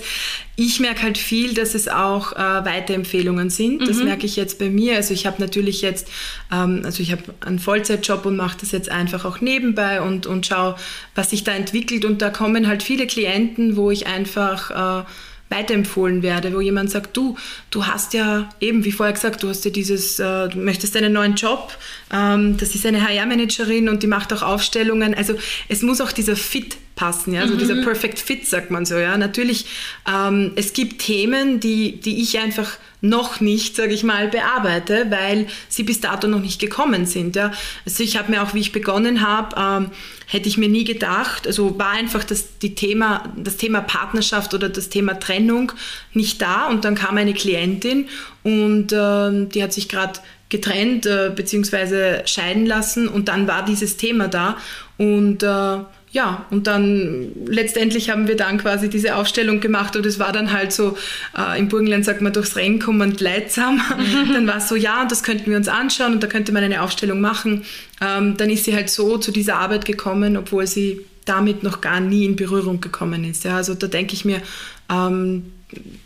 Ich merke halt viel, dass es auch äh, Weiterempfehlungen sind. Das mhm. merke ich jetzt bei mir. Also ich habe natürlich jetzt, ähm, also ich habe einen Vollzeitjob und mache das jetzt einfach auch nebenbei und, und schaue, was sich da entwickelt. Und da kommen halt viele Klienten, wo ich einfach... Äh, weiterempfohlen werde, wo jemand sagt, du, du hast ja eben, wie vorher gesagt, du hast ja dieses, äh, du möchtest einen neuen Job, ähm, das ist eine HR-Managerin und die macht auch Aufstellungen. Also es muss auch dieser Fit passen, ja, also mhm. dieser Perfect Fit sagt man so, ja. Natürlich, ähm, es gibt Themen, die, die ich einfach noch nicht, sage ich mal, bearbeite, weil sie bis dato noch nicht gekommen sind. Ja. Also ich habe mir auch, wie ich begonnen habe, ähm, hätte ich mir nie gedacht, also war einfach das, die Thema, das Thema Partnerschaft oder das Thema Trennung nicht da und dann kam eine Klientin und äh, die hat sich gerade getrennt äh, bzw. scheiden lassen und dann war dieses Thema da und äh, ja, und dann letztendlich haben wir dann quasi diese Aufstellung gemacht und es war dann halt so, äh, im Burgenland sagt man durchs Rennen kommend leidsam. Mhm. Dann war es so, ja, das könnten wir uns anschauen und da könnte man eine Aufstellung machen. Ähm, dann ist sie halt so zu dieser Arbeit gekommen, obwohl sie damit noch gar nie in Berührung gekommen ist. Ja, also da denke ich mir, ähm,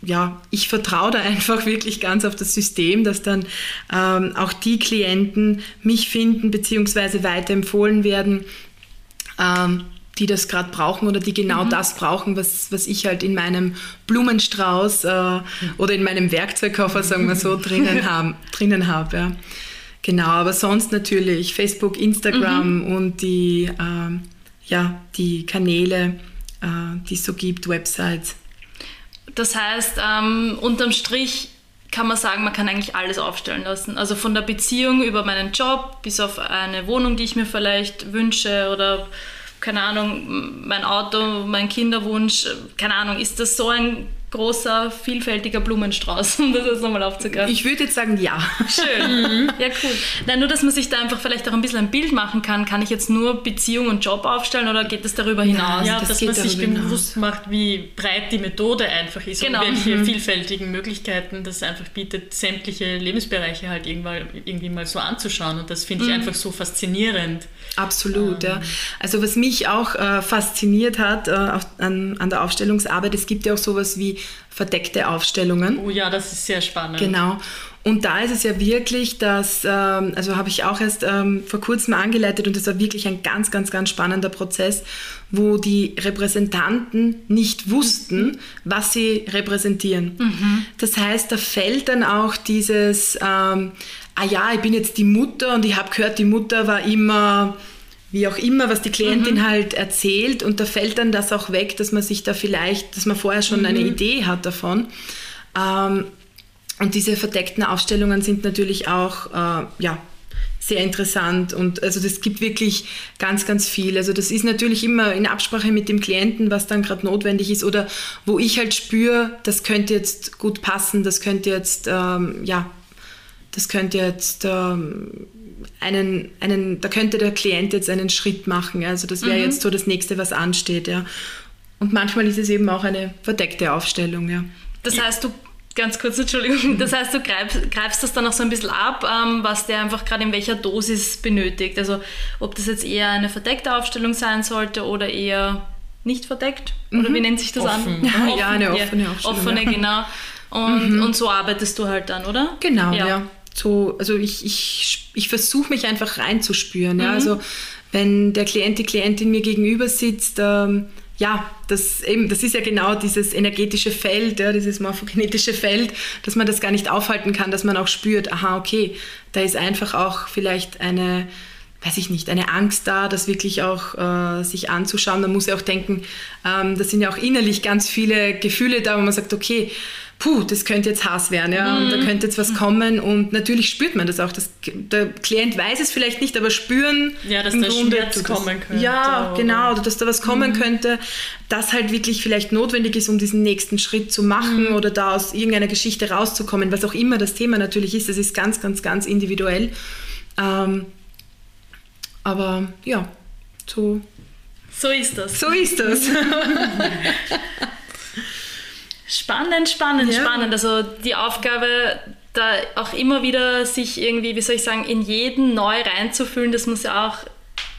ja, ich vertraue da einfach wirklich ganz auf das System, dass dann ähm, auch die Klienten mich finden bzw. weiterempfohlen werden, ähm, die das gerade brauchen oder die genau mhm. das brauchen, was, was ich halt in meinem Blumenstrauß äh, oder in meinem Werkzeugkoffer, sagen wir so, drinnen habe. Drinnen hab, ja. Genau, aber sonst natürlich Facebook, Instagram mhm. und die, äh, ja, die Kanäle, äh, die es so gibt, Websites. Das heißt, ähm, unterm Strich kann man sagen, man kann eigentlich alles aufstellen lassen. Also von der Beziehung über meinen Job bis auf eine Wohnung, die ich mir vielleicht wünsche oder keine Ahnung, mein Auto, mein Kinderwunsch, keine Ahnung, ist das so ein großer, vielfältiger Blumenstrauß, um das jetzt nochmal aufzugreifen. Ich würde jetzt sagen, ja. Schön. ja, cool. Nein, nur, dass man sich da einfach vielleicht auch ein bisschen ein Bild machen kann. Kann ich jetzt nur Beziehung und Job aufstellen oder geht das darüber hinaus? Ja, das dass geht man sich hinaus. bewusst macht, wie breit die Methode einfach ist Genau. und welche vielfältigen Möglichkeiten das einfach bietet, sämtliche Lebensbereiche halt irgendwann, irgendwie mal so anzuschauen. Und das finde ich einfach so faszinierend. Absolut, ja. Also was mich auch äh, fasziniert hat äh, an, an der Aufstellungsarbeit, es gibt ja auch sowas wie verdeckte Aufstellungen. Oh ja, das ist sehr spannend. Genau. Und da ist es ja wirklich, dass, ähm, also habe ich auch erst ähm, vor kurzem angeleitet und das war wirklich ein ganz, ganz, ganz spannender Prozess, wo die Repräsentanten nicht wussten, was sie repräsentieren. Das heißt, da fällt dann auch dieses, ähm, ah ja, ich bin jetzt die Mutter und ich habe gehört, die Mutter war immer wie auch immer, was die Klientin halt erzählt und da fällt dann das auch weg, dass man sich da vielleicht, dass man vorher schon eine Idee hat davon. Ähm, und diese verdeckten Aufstellungen sind natürlich auch äh, ja, sehr interessant und also das gibt wirklich ganz, ganz viel. Also das ist natürlich immer in Absprache mit dem Klienten, was dann gerade notwendig ist oder wo ich halt spüre, das könnte jetzt gut passen, das könnte jetzt, ähm, ja, das könnte jetzt ähm, einen, einen, da könnte der Klient jetzt einen Schritt machen. ja. Also das wäre jetzt so das nächste, was ansteht, ja. Und manchmal ist es eben auch eine verdeckte Aufstellung, ja. Das heißt, du, ganz kurz, Entschuldigung, das heißt, du greifst, greifst das dann auch so ein bisschen ab, ähm, was der einfach gerade in welcher Dosis benötigt. Also ob das jetzt eher eine verdeckte Aufstellung sein sollte oder eher nicht verdeckt? Oder wie nennt sich das Offen. an? Ja, eine offene Aufstellung, Offene, ja. genau. Und, und so arbeitest du halt dann, oder? Genau, ja. So, also ich, ich, ich versuche mich einfach reinzuspüren. Ja? Also wenn der Klient, die Klientin mir gegenüber sitzt, ähm, ja, das, eben, das ist ja genau dieses energetische Feld, ja, dieses morphogenetische Feld, dass man das gar nicht aufhalten kann, dass man auch spürt, aha, okay, da ist einfach auch vielleicht eine, weiß ich nicht, eine Angst da, das wirklich auch äh, sich anzuschauen. Man muss ja auch denken, ähm, da sind ja auch innerlich ganz viele Gefühle da, wo man sagt, okay, puh, das könnte jetzt Hass werden, ja, und da könnte jetzt was kommen und natürlich spürt man das auch. Das, der Klient weiß es vielleicht nicht, aber spüren Ja, dass da Grunde Schmerz das. kommen könnte Ja, oder- genau, oder dass da was kommen könnte, das halt wirklich vielleicht notwendig ist, um diesen nächsten Schritt zu machen oder da aus irgendeiner Geschichte rauszukommen, was auch immer das Thema natürlich ist, das ist ganz, ganz, ganz individuell. Ähm, aber ja, so, So ist das. so ist das. Spannend, spannend, Ja. spannend. Also die Aufgabe, da auch immer wieder sich irgendwie, wie soll ich sagen, in jeden neu reinzufühlen, das muss ja auch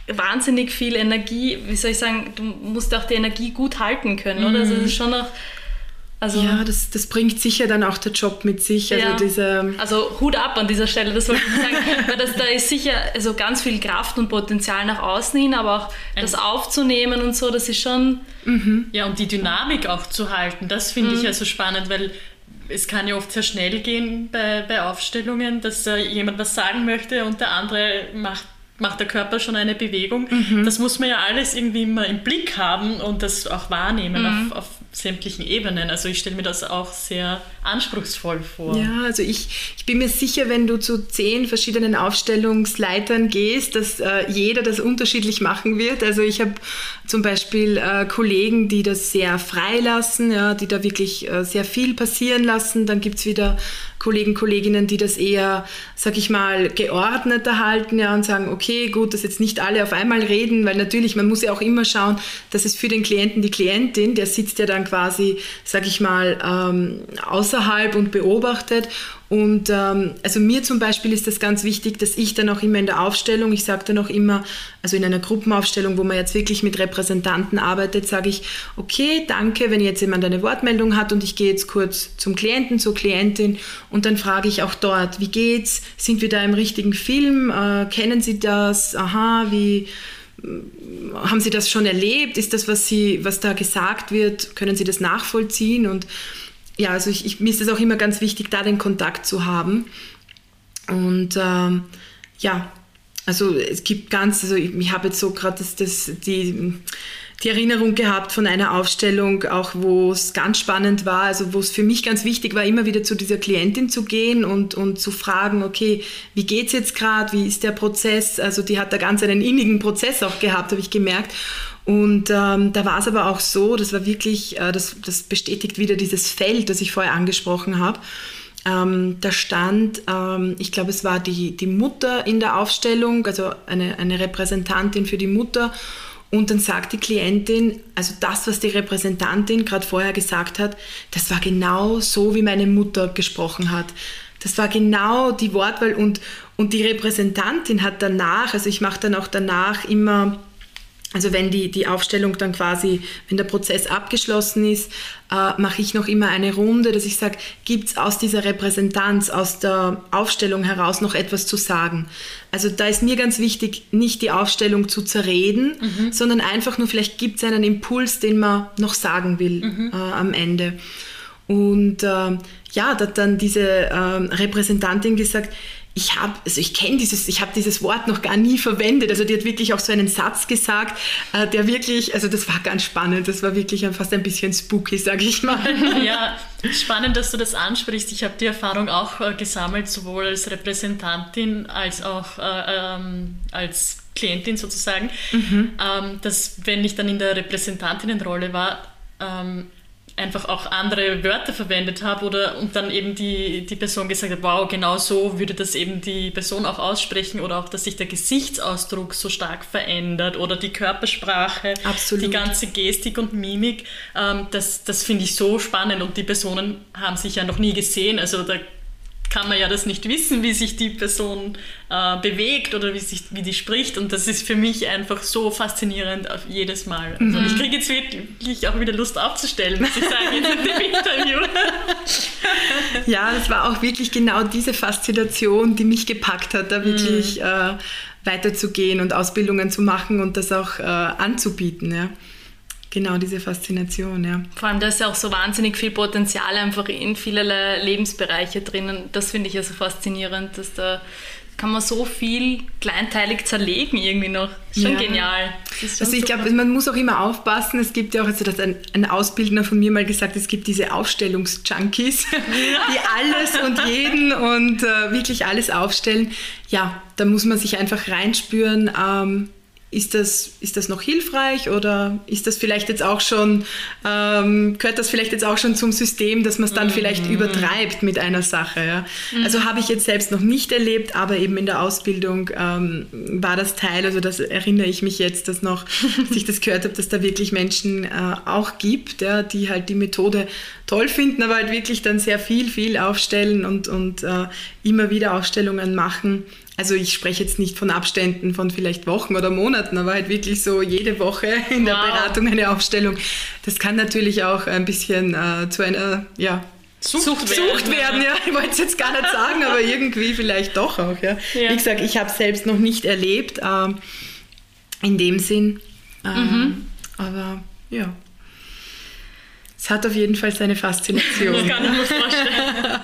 wahnsinnig viel Energie, wie soll ich sagen, du musst auch die Energie gut halten können, oder? Also das ist schon noch, also, Ja, das, das bringt sicher dann auch der Job mit sich. Also Ja. diese, also Hut ab an dieser Stelle, das wollte ich sagen, weil das, da ist sicher also ganz viel Kraft und Potenzial nach außen hin, aber auch das aufzunehmen und so, das ist schon, Ja, und die Dynamik auch zu halten, das finde ich ja so spannend, weil es kann ja oft sehr schnell gehen bei, bei Aufstellungen, dass äh, jemand was sagen möchte und der andere macht, macht der Körper schon eine Bewegung. Das muss man ja alles irgendwie immer im Blick haben und das auch wahrnehmen auf, auf sämtlichen Ebenen. Also ich stelle mir das auch sehr anspruchsvoll vor. Ja, also ich, ich bin mir sicher, wenn du zu zehn verschiedenen Aufstellungsleitern gehst, dass äh, jeder das unterschiedlich machen wird. Also ich habe zum Beispiel äh, Kollegen, die das sehr frei lassen, ja, die da wirklich äh, sehr viel passieren lassen. Dann gibt's wieder Kollegen, Kolleginnen, die das eher, sag ich mal, geordneter halten ja, und sagen, okay, gut, dass jetzt nicht alle auf einmal reden, weil natürlich, man muss ja auch immer schauen, dass es für den Klienten, die Klientin, der sitzt ja dann quasi, sag ich mal, ähm, außerhalb und beobachtet. Und ähm, also mir zum Beispiel ist das ganz wichtig, dass ich dann auch immer in der Aufstellung, ich sage dann auch immer, also in einer Gruppenaufstellung, wo man jetzt wirklich mit Repräsentanten arbeitet, sage ich, okay, danke, wenn jetzt jemand eine Wortmeldung hat und ich gehe jetzt kurz zum Klienten, zur Klientin und dann frage ich auch dort, wie geht's? Sind wir da im richtigen Film? Äh, kennen Sie das? Aha, wie haben Sie das schon erlebt? Ist das, was, Sie, was da gesagt wird, können Sie das nachvollziehen? Und ja, also ich, ich, mir ist es auch immer ganz wichtig, da den Kontakt zu haben. Und ähm, ja, also es gibt ganz, also ich, ich habe jetzt so gerade das, das, die, die Erinnerung gehabt von einer Aufstellung, auch wo es ganz spannend war, also wo es für mich ganz wichtig war, immer wieder zu dieser Klientin zu gehen und, und zu fragen, okay, wie geht's jetzt gerade, wie ist der Prozess? Also die hat da ganz einen innigen Prozess auch gehabt, habe ich gemerkt. Und ähm, da war es aber auch so, das war wirklich, äh, das, das bestätigt wieder dieses Feld, das ich vorher angesprochen habe. Ähm, da stand, ähm, ich glaube, es war die, die Mutter in der Aufstellung, also eine, eine Repräsentantin für die Mutter. Und dann sagt die Klientin, also das, was die Repräsentantin gerade vorher gesagt hat, das war genau so, wie meine Mutter gesprochen hat. Das war genau die Wortwahl und, und die Repräsentantin hat danach, also ich mache dann auch danach immer also wenn die, die Aufstellung dann quasi, wenn der Prozess abgeschlossen ist, äh, mache ich noch immer eine Runde, dass ich sage, gibt es aus dieser Repräsentanz, aus der Aufstellung heraus noch etwas zu sagen? Also da ist mir ganz wichtig, nicht die Aufstellung zu zerreden, mhm. sondern einfach nur, vielleicht gibt es einen Impuls, den man noch sagen will mhm. äh, am Ende. Und äh, ja, da hat dann diese äh, Repräsentantin gesagt, ich habe, also ich kenne dieses, ich habe dieses Wort noch gar nie verwendet. Also die hat wirklich auch so einen Satz gesagt, äh, der wirklich, also das war ganz spannend. Das war wirklich fast ein bisschen spooky, sage ich mal. Ja, spannend, dass du das ansprichst. Ich habe die Erfahrung auch äh, gesammelt, sowohl als Repräsentantin als auch äh, ähm, als Klientin sozusagen, mhm. ähm, dass wenn ich dann in der Repräsentantinnenrolle war, ähm, einfach auch andere Wörter verwendet habe oder und dann eben die, die Person gesagt hat, wow, genau so würde das eben die Person auch aussprechen oder auch, dass sich der Gesichtsausdruck so stark verändert oder die Körpersprache, Absolut. die ganze Gestik und Mimik, ähm, das, das finde ich so spannend und die Personen haben sich ja noch nie gesehen, also da kann man ja das nicht wissen, wie sich die Person äh, bewegt oder wie, sich, wie die spricht. Und das ist für mich einfach so faszinierend auf jedes Mal. Also mhm. ich kriege jetzt wirklich auch wieder Lust aufzustellen, muss ich sagen, in dem Interview. ja, das war auch wirklich genau diese Faszination, die mich gepackt hat, da wirklich mhm. äh, weiterzugehen und Ausbildungen zu machen und das auch äh, anzubieten. Ja. Genau, diese Faszination, ja. Vor allem, da ist ja auch so wahnsinnig viel Potenzial einfach in vielerlei Lebensbereiche drinnen. Das finde ich ja so faszinierend, dass da kann man so viel kleinteilig zerlegen irgendwie noch. Schon ja. genial. Schon also ich glaube, man muss auch immer aufpassen. Es gibt ja auch, also das ein, ein Ausbildner von mir mal gesagt, es gibt diese Aufstellungsjunkies, ja. die alles und jeden und äh, wirklich alles aufstellen. Ja, da muss man sich einfach reinspüren. Ähm, ist das, ist das noch hilfreich oder ist das vielleicht jetzt auch schon, ähm, gehört das vielleicht jetzt auch schon zum System, dass man es dann mhm. vielleicht übertreibt mit einer Sache? Ja? Mhm. Also habe ich jetzt selbst noch nicht erlebt, aber eben in der Ausbildung ähm, war das Teil, also das erinnere ich mich jetzt, dass noch, dass ich das gehört habe, dass da wirklich Menschen äh, auch gibt, ja, die halt die Methode toll finden, aber halt wirklich dann sehr viel, viel aufstellen und, und äh, immer wieder Ausstellungen machen also ich spreche jetzt nicht von Abständen von vielleicht Wochen oder Monaten, aber halt wirklich so jede Woche in der Beratung eine Aufstellung. Das kann natürlich auch ein bisschen äh, zu einer, ja, Sucht, Sucht, werden, Sucht werden, ja. Ich wollte es jetzt gar nicht sagen, aber irgendwie vielleicht doch auch, ja. ja. Wie gesagt, ich habe es selbst noch nicht erlebt, äh, in dem Sinn. Äh, mhm. Aber ja. Es hat auf jeden Fall seine Faszination. Das kann ich mir vorstellen.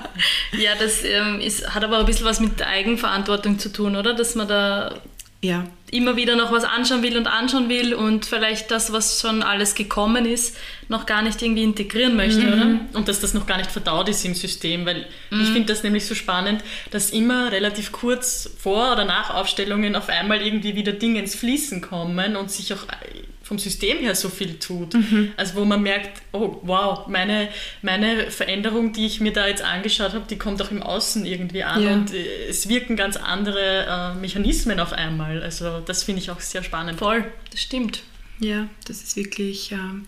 ja, das ähm, ist, hat aber ein bisschen was mit Eigenverantwortung zu tun, oder? Dass man da ja. immer wieder noch was anschauen will und anschauen will und vielleicht das, was schon alles gekommen ist, noch gar nicht irgendwie integrieren möchte, mhm. oder? Und dass das noch gar nicht verdaut ist im System, weil mhm. ich finde das nämlich so spannend, dass immer relativ kurz vor oder nach Aufstellungen auf einmal irgendwie wieder Dinge ins Fließen kommen und sich auch vom System her so viel tut. Mhm. Also wo man merkt, oh wow, meine, meine Veränderung, die ich mir da jetzt angeschaut habe, die kommt auch im Außen irgendwie an ja. und äh, es wirken ganz andere äh, Mechanismen auf einmal. Also das finde ich auch sehr spannend. Voll, das stimmt. Ja, das ist wirklich... Ähm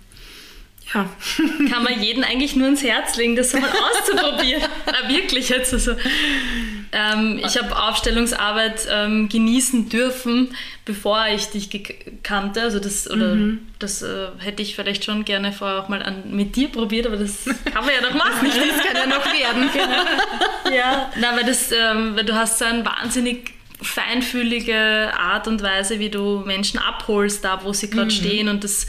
ja. Kann man jeden eigentlich nur ins Herz legen, das mal auszuprobieren. Na, wirklich jetzt. Also, ähm, ich habe Aufstellungsarbeit ähm, genießen dürfen, bevor ich dich kannte. Also das, oder mhm. das äh, hätte ich vielleicht schon gerne vorher auch mal an, mit dir probiert, aber das kann man ja noch machen. das kann ja noch werden. Genau. Ja, na, weil, das, ähm, weil du hast so ein wahnsinnig feinfühlige Art und Weise, wie du Menschen abholst, da wo sie gerade mhm. stehen und das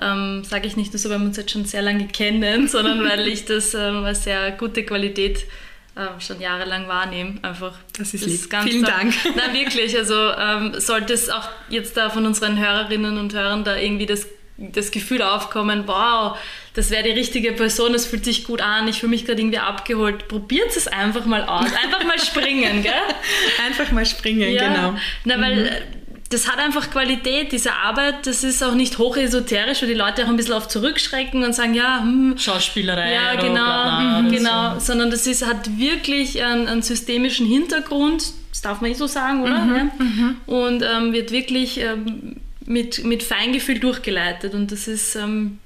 ähm, sage ich nicht nur so, weil wir uns jetzt schon sehr lange kennen, sondern weil ich das ähm, als sehr gute Qualität äh, schon jahrelang wahrnehme. Einfach. Das ist, das ist ganz Vielen Dank. Nein, wirklich. Also ähm, sollte es auch jetzt da von unseren Hörerinnen und Hörern da irgendwie das, das Gefühl aufkommen, wow, das wäre die richtige Person, es fühlt sich gut an, ich fühle mich gerade irgendwie abgeholt. Probiert es einfach mal aus. Einfach mal springen, gell? Einfach mal springen, ja. genau. Na, weil mhm das hat einfach Qualität, diese Arbeit. Das ist auch nicht hochesoterisch, wo die Leute auch ein bisschen oft zurückschrecken und sagen, ja, hm, Schauspielerei. ja, oder genau, bla bla mhm, genau, So. sondern das ist, hat wirklich einen, einen systemischen Hintergrund, das darf man eh so sagen, oder? Mhm, ja? Und ähm, wird wirklich ähm, mit, mit Feingefühl durchgeleitet und das ist ähm,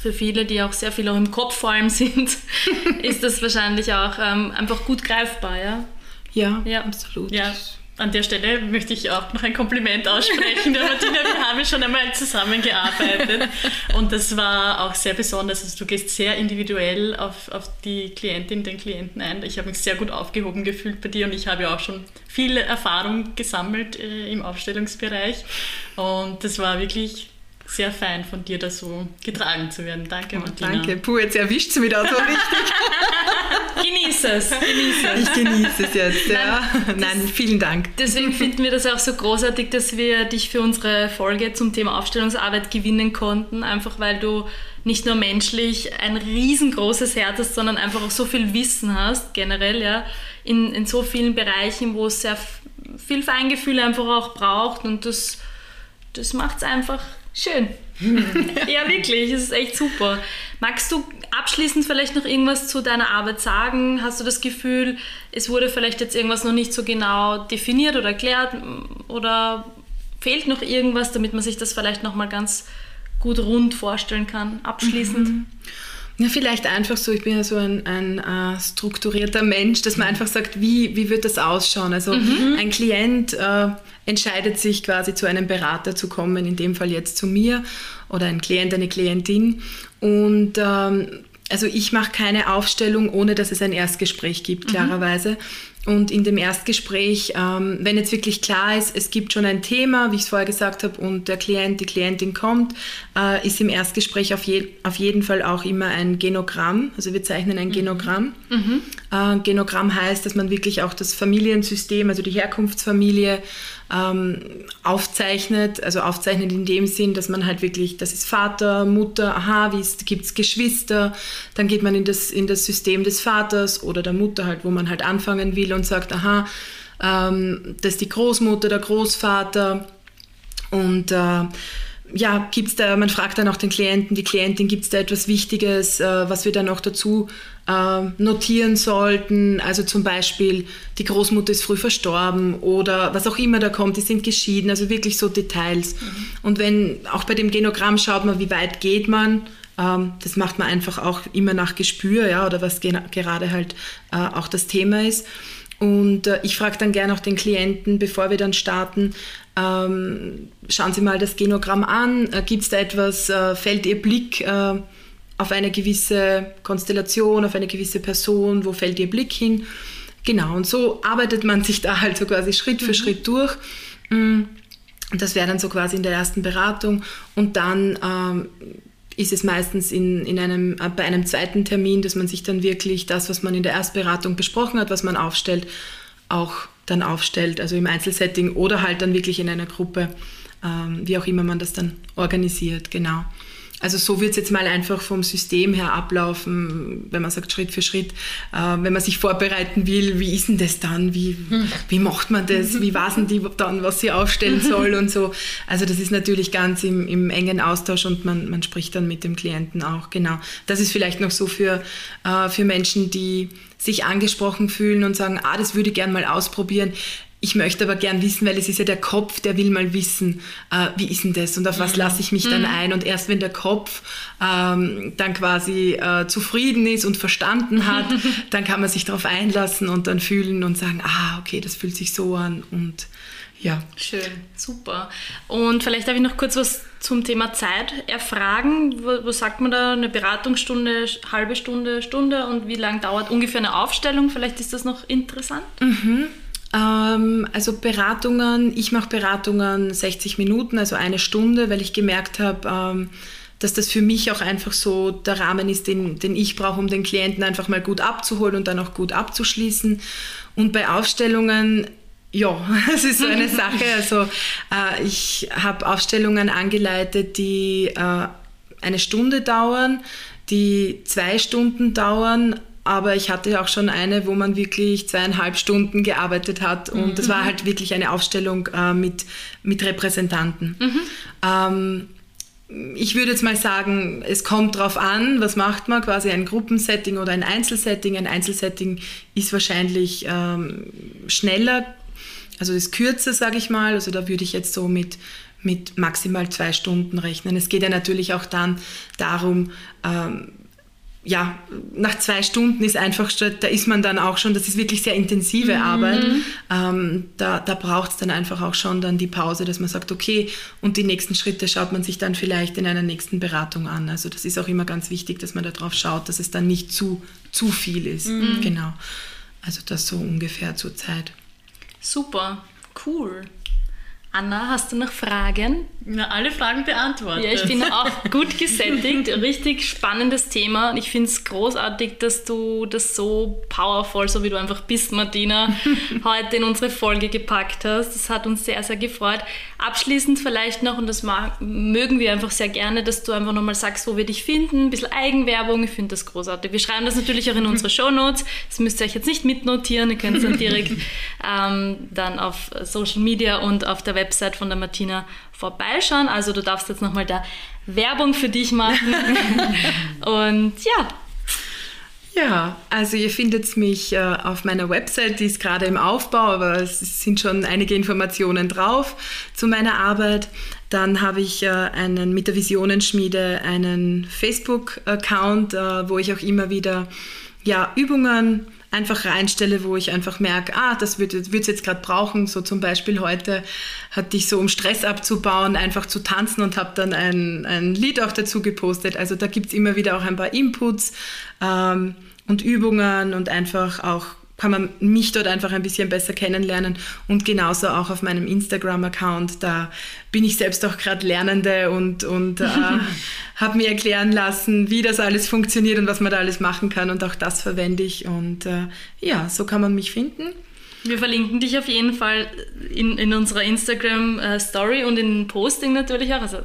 für viele, die auch sehr viel auch im Kopf vor allem sind, ist das wahrscheinlich auch ähm, einfach gut greifbar, ja. Ja, Ja. absolut. Ja, an der Stelle möchte ich auch noch ein Kompliment aussprechen. Der Martina, wir haben schon einmal zusammengearbeitet und das war auch sehr besonders. Also du gehst sehr individuell auf, auf die Klientin, den Klienten ein. Ich habe mich sehr gut aufgehoben gefühlt bei dir und ich habe ja auch schon viel Erfahrung gesammelt äh, im Aufstellungsbereich und das war wirklich sehr fein von dir, da so getragen zu werden. Danke, Oh, Martina. danke. Puh, jetzt erwischt sie mich da so richtig. Genieße es, genieße es. Ich genieße es jetzt. Ja. Nein, vielen Dank. Deswegen finden wir das auch so großartig, dass wir dich für unsere Folge zum Thema Aufstellungsarbeit gewinnen konnten. Einfach weil du nicht nur menschlich ein riesengroßes Herz hast, sondern einfach auch so viel Wissen hast, generell, ja, in, in so vielen Bereichen, wo es sehr viel Feingefühl einfach auch braucht und das, das macht es einfach schön. ja, wirklich, es ist echt super. Magst du abschließend vielleicht noch irgendwas zu deiner Arbeit sagen? Hast du das Gefühl, es wurde vielleicht jetzt irgendwas noch nicht so genau definiert oder erklärt oder fehlt noch irgendwas, damit man sich das vielleicht noch mal ganz gut rund vorstellen kann? Abschließend. Ja, vielleicht einfach so, ich bin ja so ein, ein äh, strukturierter Mensch, dass man einfach sagt, wie, wie wird das ausschauen? Also ein Klient äh, entscheidet sich quasi zu einem Berater zu kommen, in dem Fall jetzt zu mir oder ein Klient, eine Klientin. Und ähm, also ich mache keine Aufstellung, ohne dass es ein Erstgespräch gibt, klarerweise. Und in dem Erstgespräch, ähm, wenn jetzt wirklich klar ist, es gibt schon ein Thema, wie ich es vorher gesagt habe, und der Klient, die Klientin kommt, äh, ist im Erstgespräch auf, je, auf jeden Fall auch immer ein Genogramm. Also wir zeichnen ein Genogramm. Äh, Genogramm heißt, dass man wirklich auch das Familiensystem, also die Herkunftsfamilie, ähm, aufzeichnet. Also aufzeichnet in dem Sinn, dass man halt wirklich, das ist Vater, Mutter, aha, gibt es Geschwister, dann geht man in das, in das System des Vaters oder der Mutter halt, wo man halt anfangen will und sagt, aha, ähm, das ist die Großmutter, der Großvater und äh, ja, gibt's da, man fragt dann auch den Klienten, die Klientin, gibt es da etwas Wichtiges, äh, was wir dann noch dazu äh, notieren sollten? Also zum Beispiel, die Großmutter ist früh verstorben oder was auch immer da kommt, die sind geschieden, also wirklich so Details. Und wenn, auch bei dem Genogramm schaut man, wie weit geht man, ähm, das macht man einfach auch immer nach Gespür, ja, oder was gerade halt äh, auch das Thema ist. Und äh, ich frage dann gerne auch den Klienten, bevor wir dann starten, ähm, schauen Sie mal das Genogramm an, äh, gibt es da etwas, äh, fällt Ihr Blick äh, auf eine gewisse Konstellation, auf eine gewisse Person, wo fällt Ihr Blick hin? Genau, und so arbeitet man sich da halt so quasi Schritt für Schritt durch. Mm, Das wäre dann so quasi in der ersten Beratung. Und dann ähm, ist es meistens in, in einem, äh, bei einem zweiten Termin, dass man sich dann wirklich das, was man in der Erstberatung besprochen hat, was man aufstellt, auch dann aufstellt, also im Einzelsetting oder halt dann wirklich in einer Gruppe, ähm, wie auch immer man das dann organisiert, genau. Also so wird es jetzt mal einfach vom System her ablaufen, wenn man sagt Schritt für Schritt, äh, wenn man sich vorbereiten will, wie ist denn das dann, wie, wie macht man das, wie weiß denn die dann, was sie aufstellen soll und so. Also das ist natürlich ganz im, im engen Austausch und man, man spricht dann mit dem Klienten auch, genau. Das ist vielleicht noch so für, äh, für Menschen, die sich angesprochen fühlen und sagen, ah, das würde ich gern mal ausprobieren. Ich möchte aber gern wissen, weil es ist ja der Kopf, der will mal wissen, äh, wie ist denn das und auf was lasse ich mich dann ein. Und erst wenn der Kopf ähm, dann quasi äh, zufrieden ist und verstanden hat, dann kann man sich darauf einlassen und dann fühlen und sagen, ah, okay, das fühlt sich so an und ja. Schön, super. Und vielleicht darf ich noch kurz was zum Thema Zeit erfragen. Wo, wo sagt man da eine Beratungsstunde, halbe Stunde, Stunde und wie lange dauert ungefähr eine Aufstellung? Vielleicht ist das noch interessant. Ähm, also Beratungen, ich mache Beratungen 60 Minuten, also eine Stunde, weil ich gemerkt habe, ähm, dass das für mich auch einfach so der Rahmen ist, den, den ich brauche, um den Klienten einfach mal gut abzuholen und dann auch gut abzuschließen. Und bei Aufstellungen, ja, es ist so eine Sache. Also äh, ich habe Aufstellungen angeleitet, die äh, eine Stunde dauern, die zwei Stunden dauern, aber ich hatte auch schon eine, wo man wirklich zweieinhalb Stunden gearbeitet hat und mhm. das war halt wirklich eine Aufstellung äh, mit, mit Repräsentanten. Mhm. Ähm, ich würde jetzt mal sagen, es kommt drauf an, was macht man, quasi ein Gruppensetting oder ein Einzelsetting. Ein Einzelsetting ist wahrscheinlich ähm, schneller, also ist kürzer, sage ich mal. Also da würde ich jetzt so mit, mit maximal zwei Stunden rechnen. Es geht ja natürlich auch dann darum, ähm, ja, nach zwei Stunden ist einfach, da ist man dann auch schon, das ist wirklich sehr intensive mhm. Arbeit. Ähm, da da braucht es dann einfach auch schon dann die Pause, dass man sagt, okay, und die nächsten Schritte schaut man sich dann vielleicht in einer nächsten Beratung an. Also das ist auch immer ganz wichtig, dass man darauf schaut, dass es dann nicht zu, zu viel ist. Mhm. Genau. Also das so ungefähr zur Zeit. Super, cool. Anna, hast du noch Fragen? Na, alle Fragen beantwortet. Ja, ich bin auch gut gesättigt. Richtig spannendes Thema. Und ich finde es großartig, dass du das so powerful, so wie du einfach bist, Martina, heute in unsere Folge gepackt hast. Das hat uns sehr, sehr gefreut. Abschließend vielleicht noch, und das mag, mögen wir einfach sehr gerne, dass du einfach nochmal sagst, wo wir dich finden. Ein bisschen Eigenwerbung. Ich finde das großartig. Wir schreiben das natürlich auch in unsere Show Notes. Das müsst ihr euch jetzt nicht mitnotieren. Ihr könnt es dann direkt ähm, dann auf Social Media und auf der Website von der Martina vorbeischauen. Also du darfst jetzt nochmal da Werbung für dich machen. Und ja. Ja, also ihr findet mich äh, auf meiner Website, die ist gerade im Aufbau, aber es sind schon einige Informationen drauf zu meiner Arbeit. Dann habe ich äh, einen mit der Visionenschmiede einen Facebook-Account, äh, wo ich auch immer wieder ja, Übungen einfach reinstelle, wo ich einfach merke, ah, das würde es jetzt gerade brauchen. So zum Beispiel heute hatte ich so, um Stress abzubauen, einfach zu tanzen und habe dann ein, ein Lied auch dazu gepostet. Also da gibt es immer wieder auch ein paar Inputs ähm, und Übungen und einfach auch kann man mich dort einfach ein bisschen besser kennenlernen und genauso auch auf meinem Instagram-Account. Da bin ich selbst auch gerade Lernende und, und äh, habe mir erklären lassen, wie das alles funktioniert und was man da alles machen kann und auch das verwende ich und äh, ja, so kann man mich finden. Wir verlinken dich auf jeden Fall in, in unserer Instagram-Story äh, und in Posting natürlich auch. Also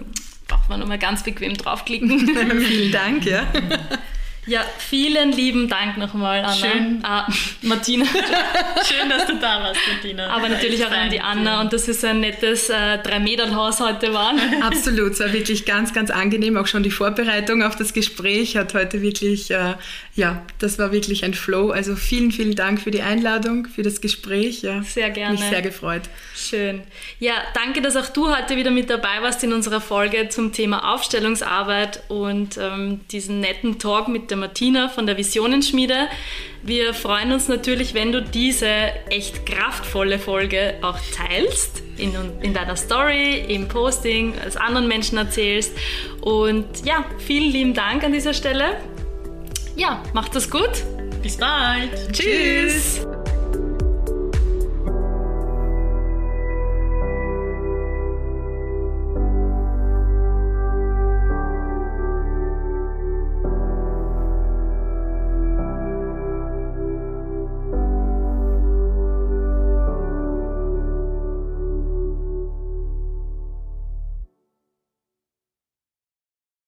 braucht man nochmal ganz bequem draufklicken. Vielen Dank, ja. Ja, vielen lieben Dank nochmal, Anna. Schön, ah, Martina. Schön, dass du da warst, Martina. Aber natürlich auch an die Anna und dass es ein nettes äh, Drei-Meter-Haus heute war. Absolut, es war wirklich ganz, ganz angenehm. Auch schon die Vorbereitung auf das Gespräch hat heute wirklich, äh, ja, das war wirklich ein Flow. Also vielen, vielen Dank für die Einladung, für das Gespräch. Ja, sehr gerne. Mich sehr gefreut. Schön. Ja, danke, dass auch du heute wieder mit dabei warst in unserer Folge zum Thema Aufstellungsarbeit und ähm, diesen netten Talk mit der Martina von der Visionenschmiede. Wir freuen uns natürlich, wenn du diese echt kraftvolle Folge auch teilst in, in deiner Story, im Posting, als anderen Menschen erzählst. Und ja, vielen lieben Dank an dieser Stelle. Ja, macht das gut. Bis bald. Tschüss. Tschüss.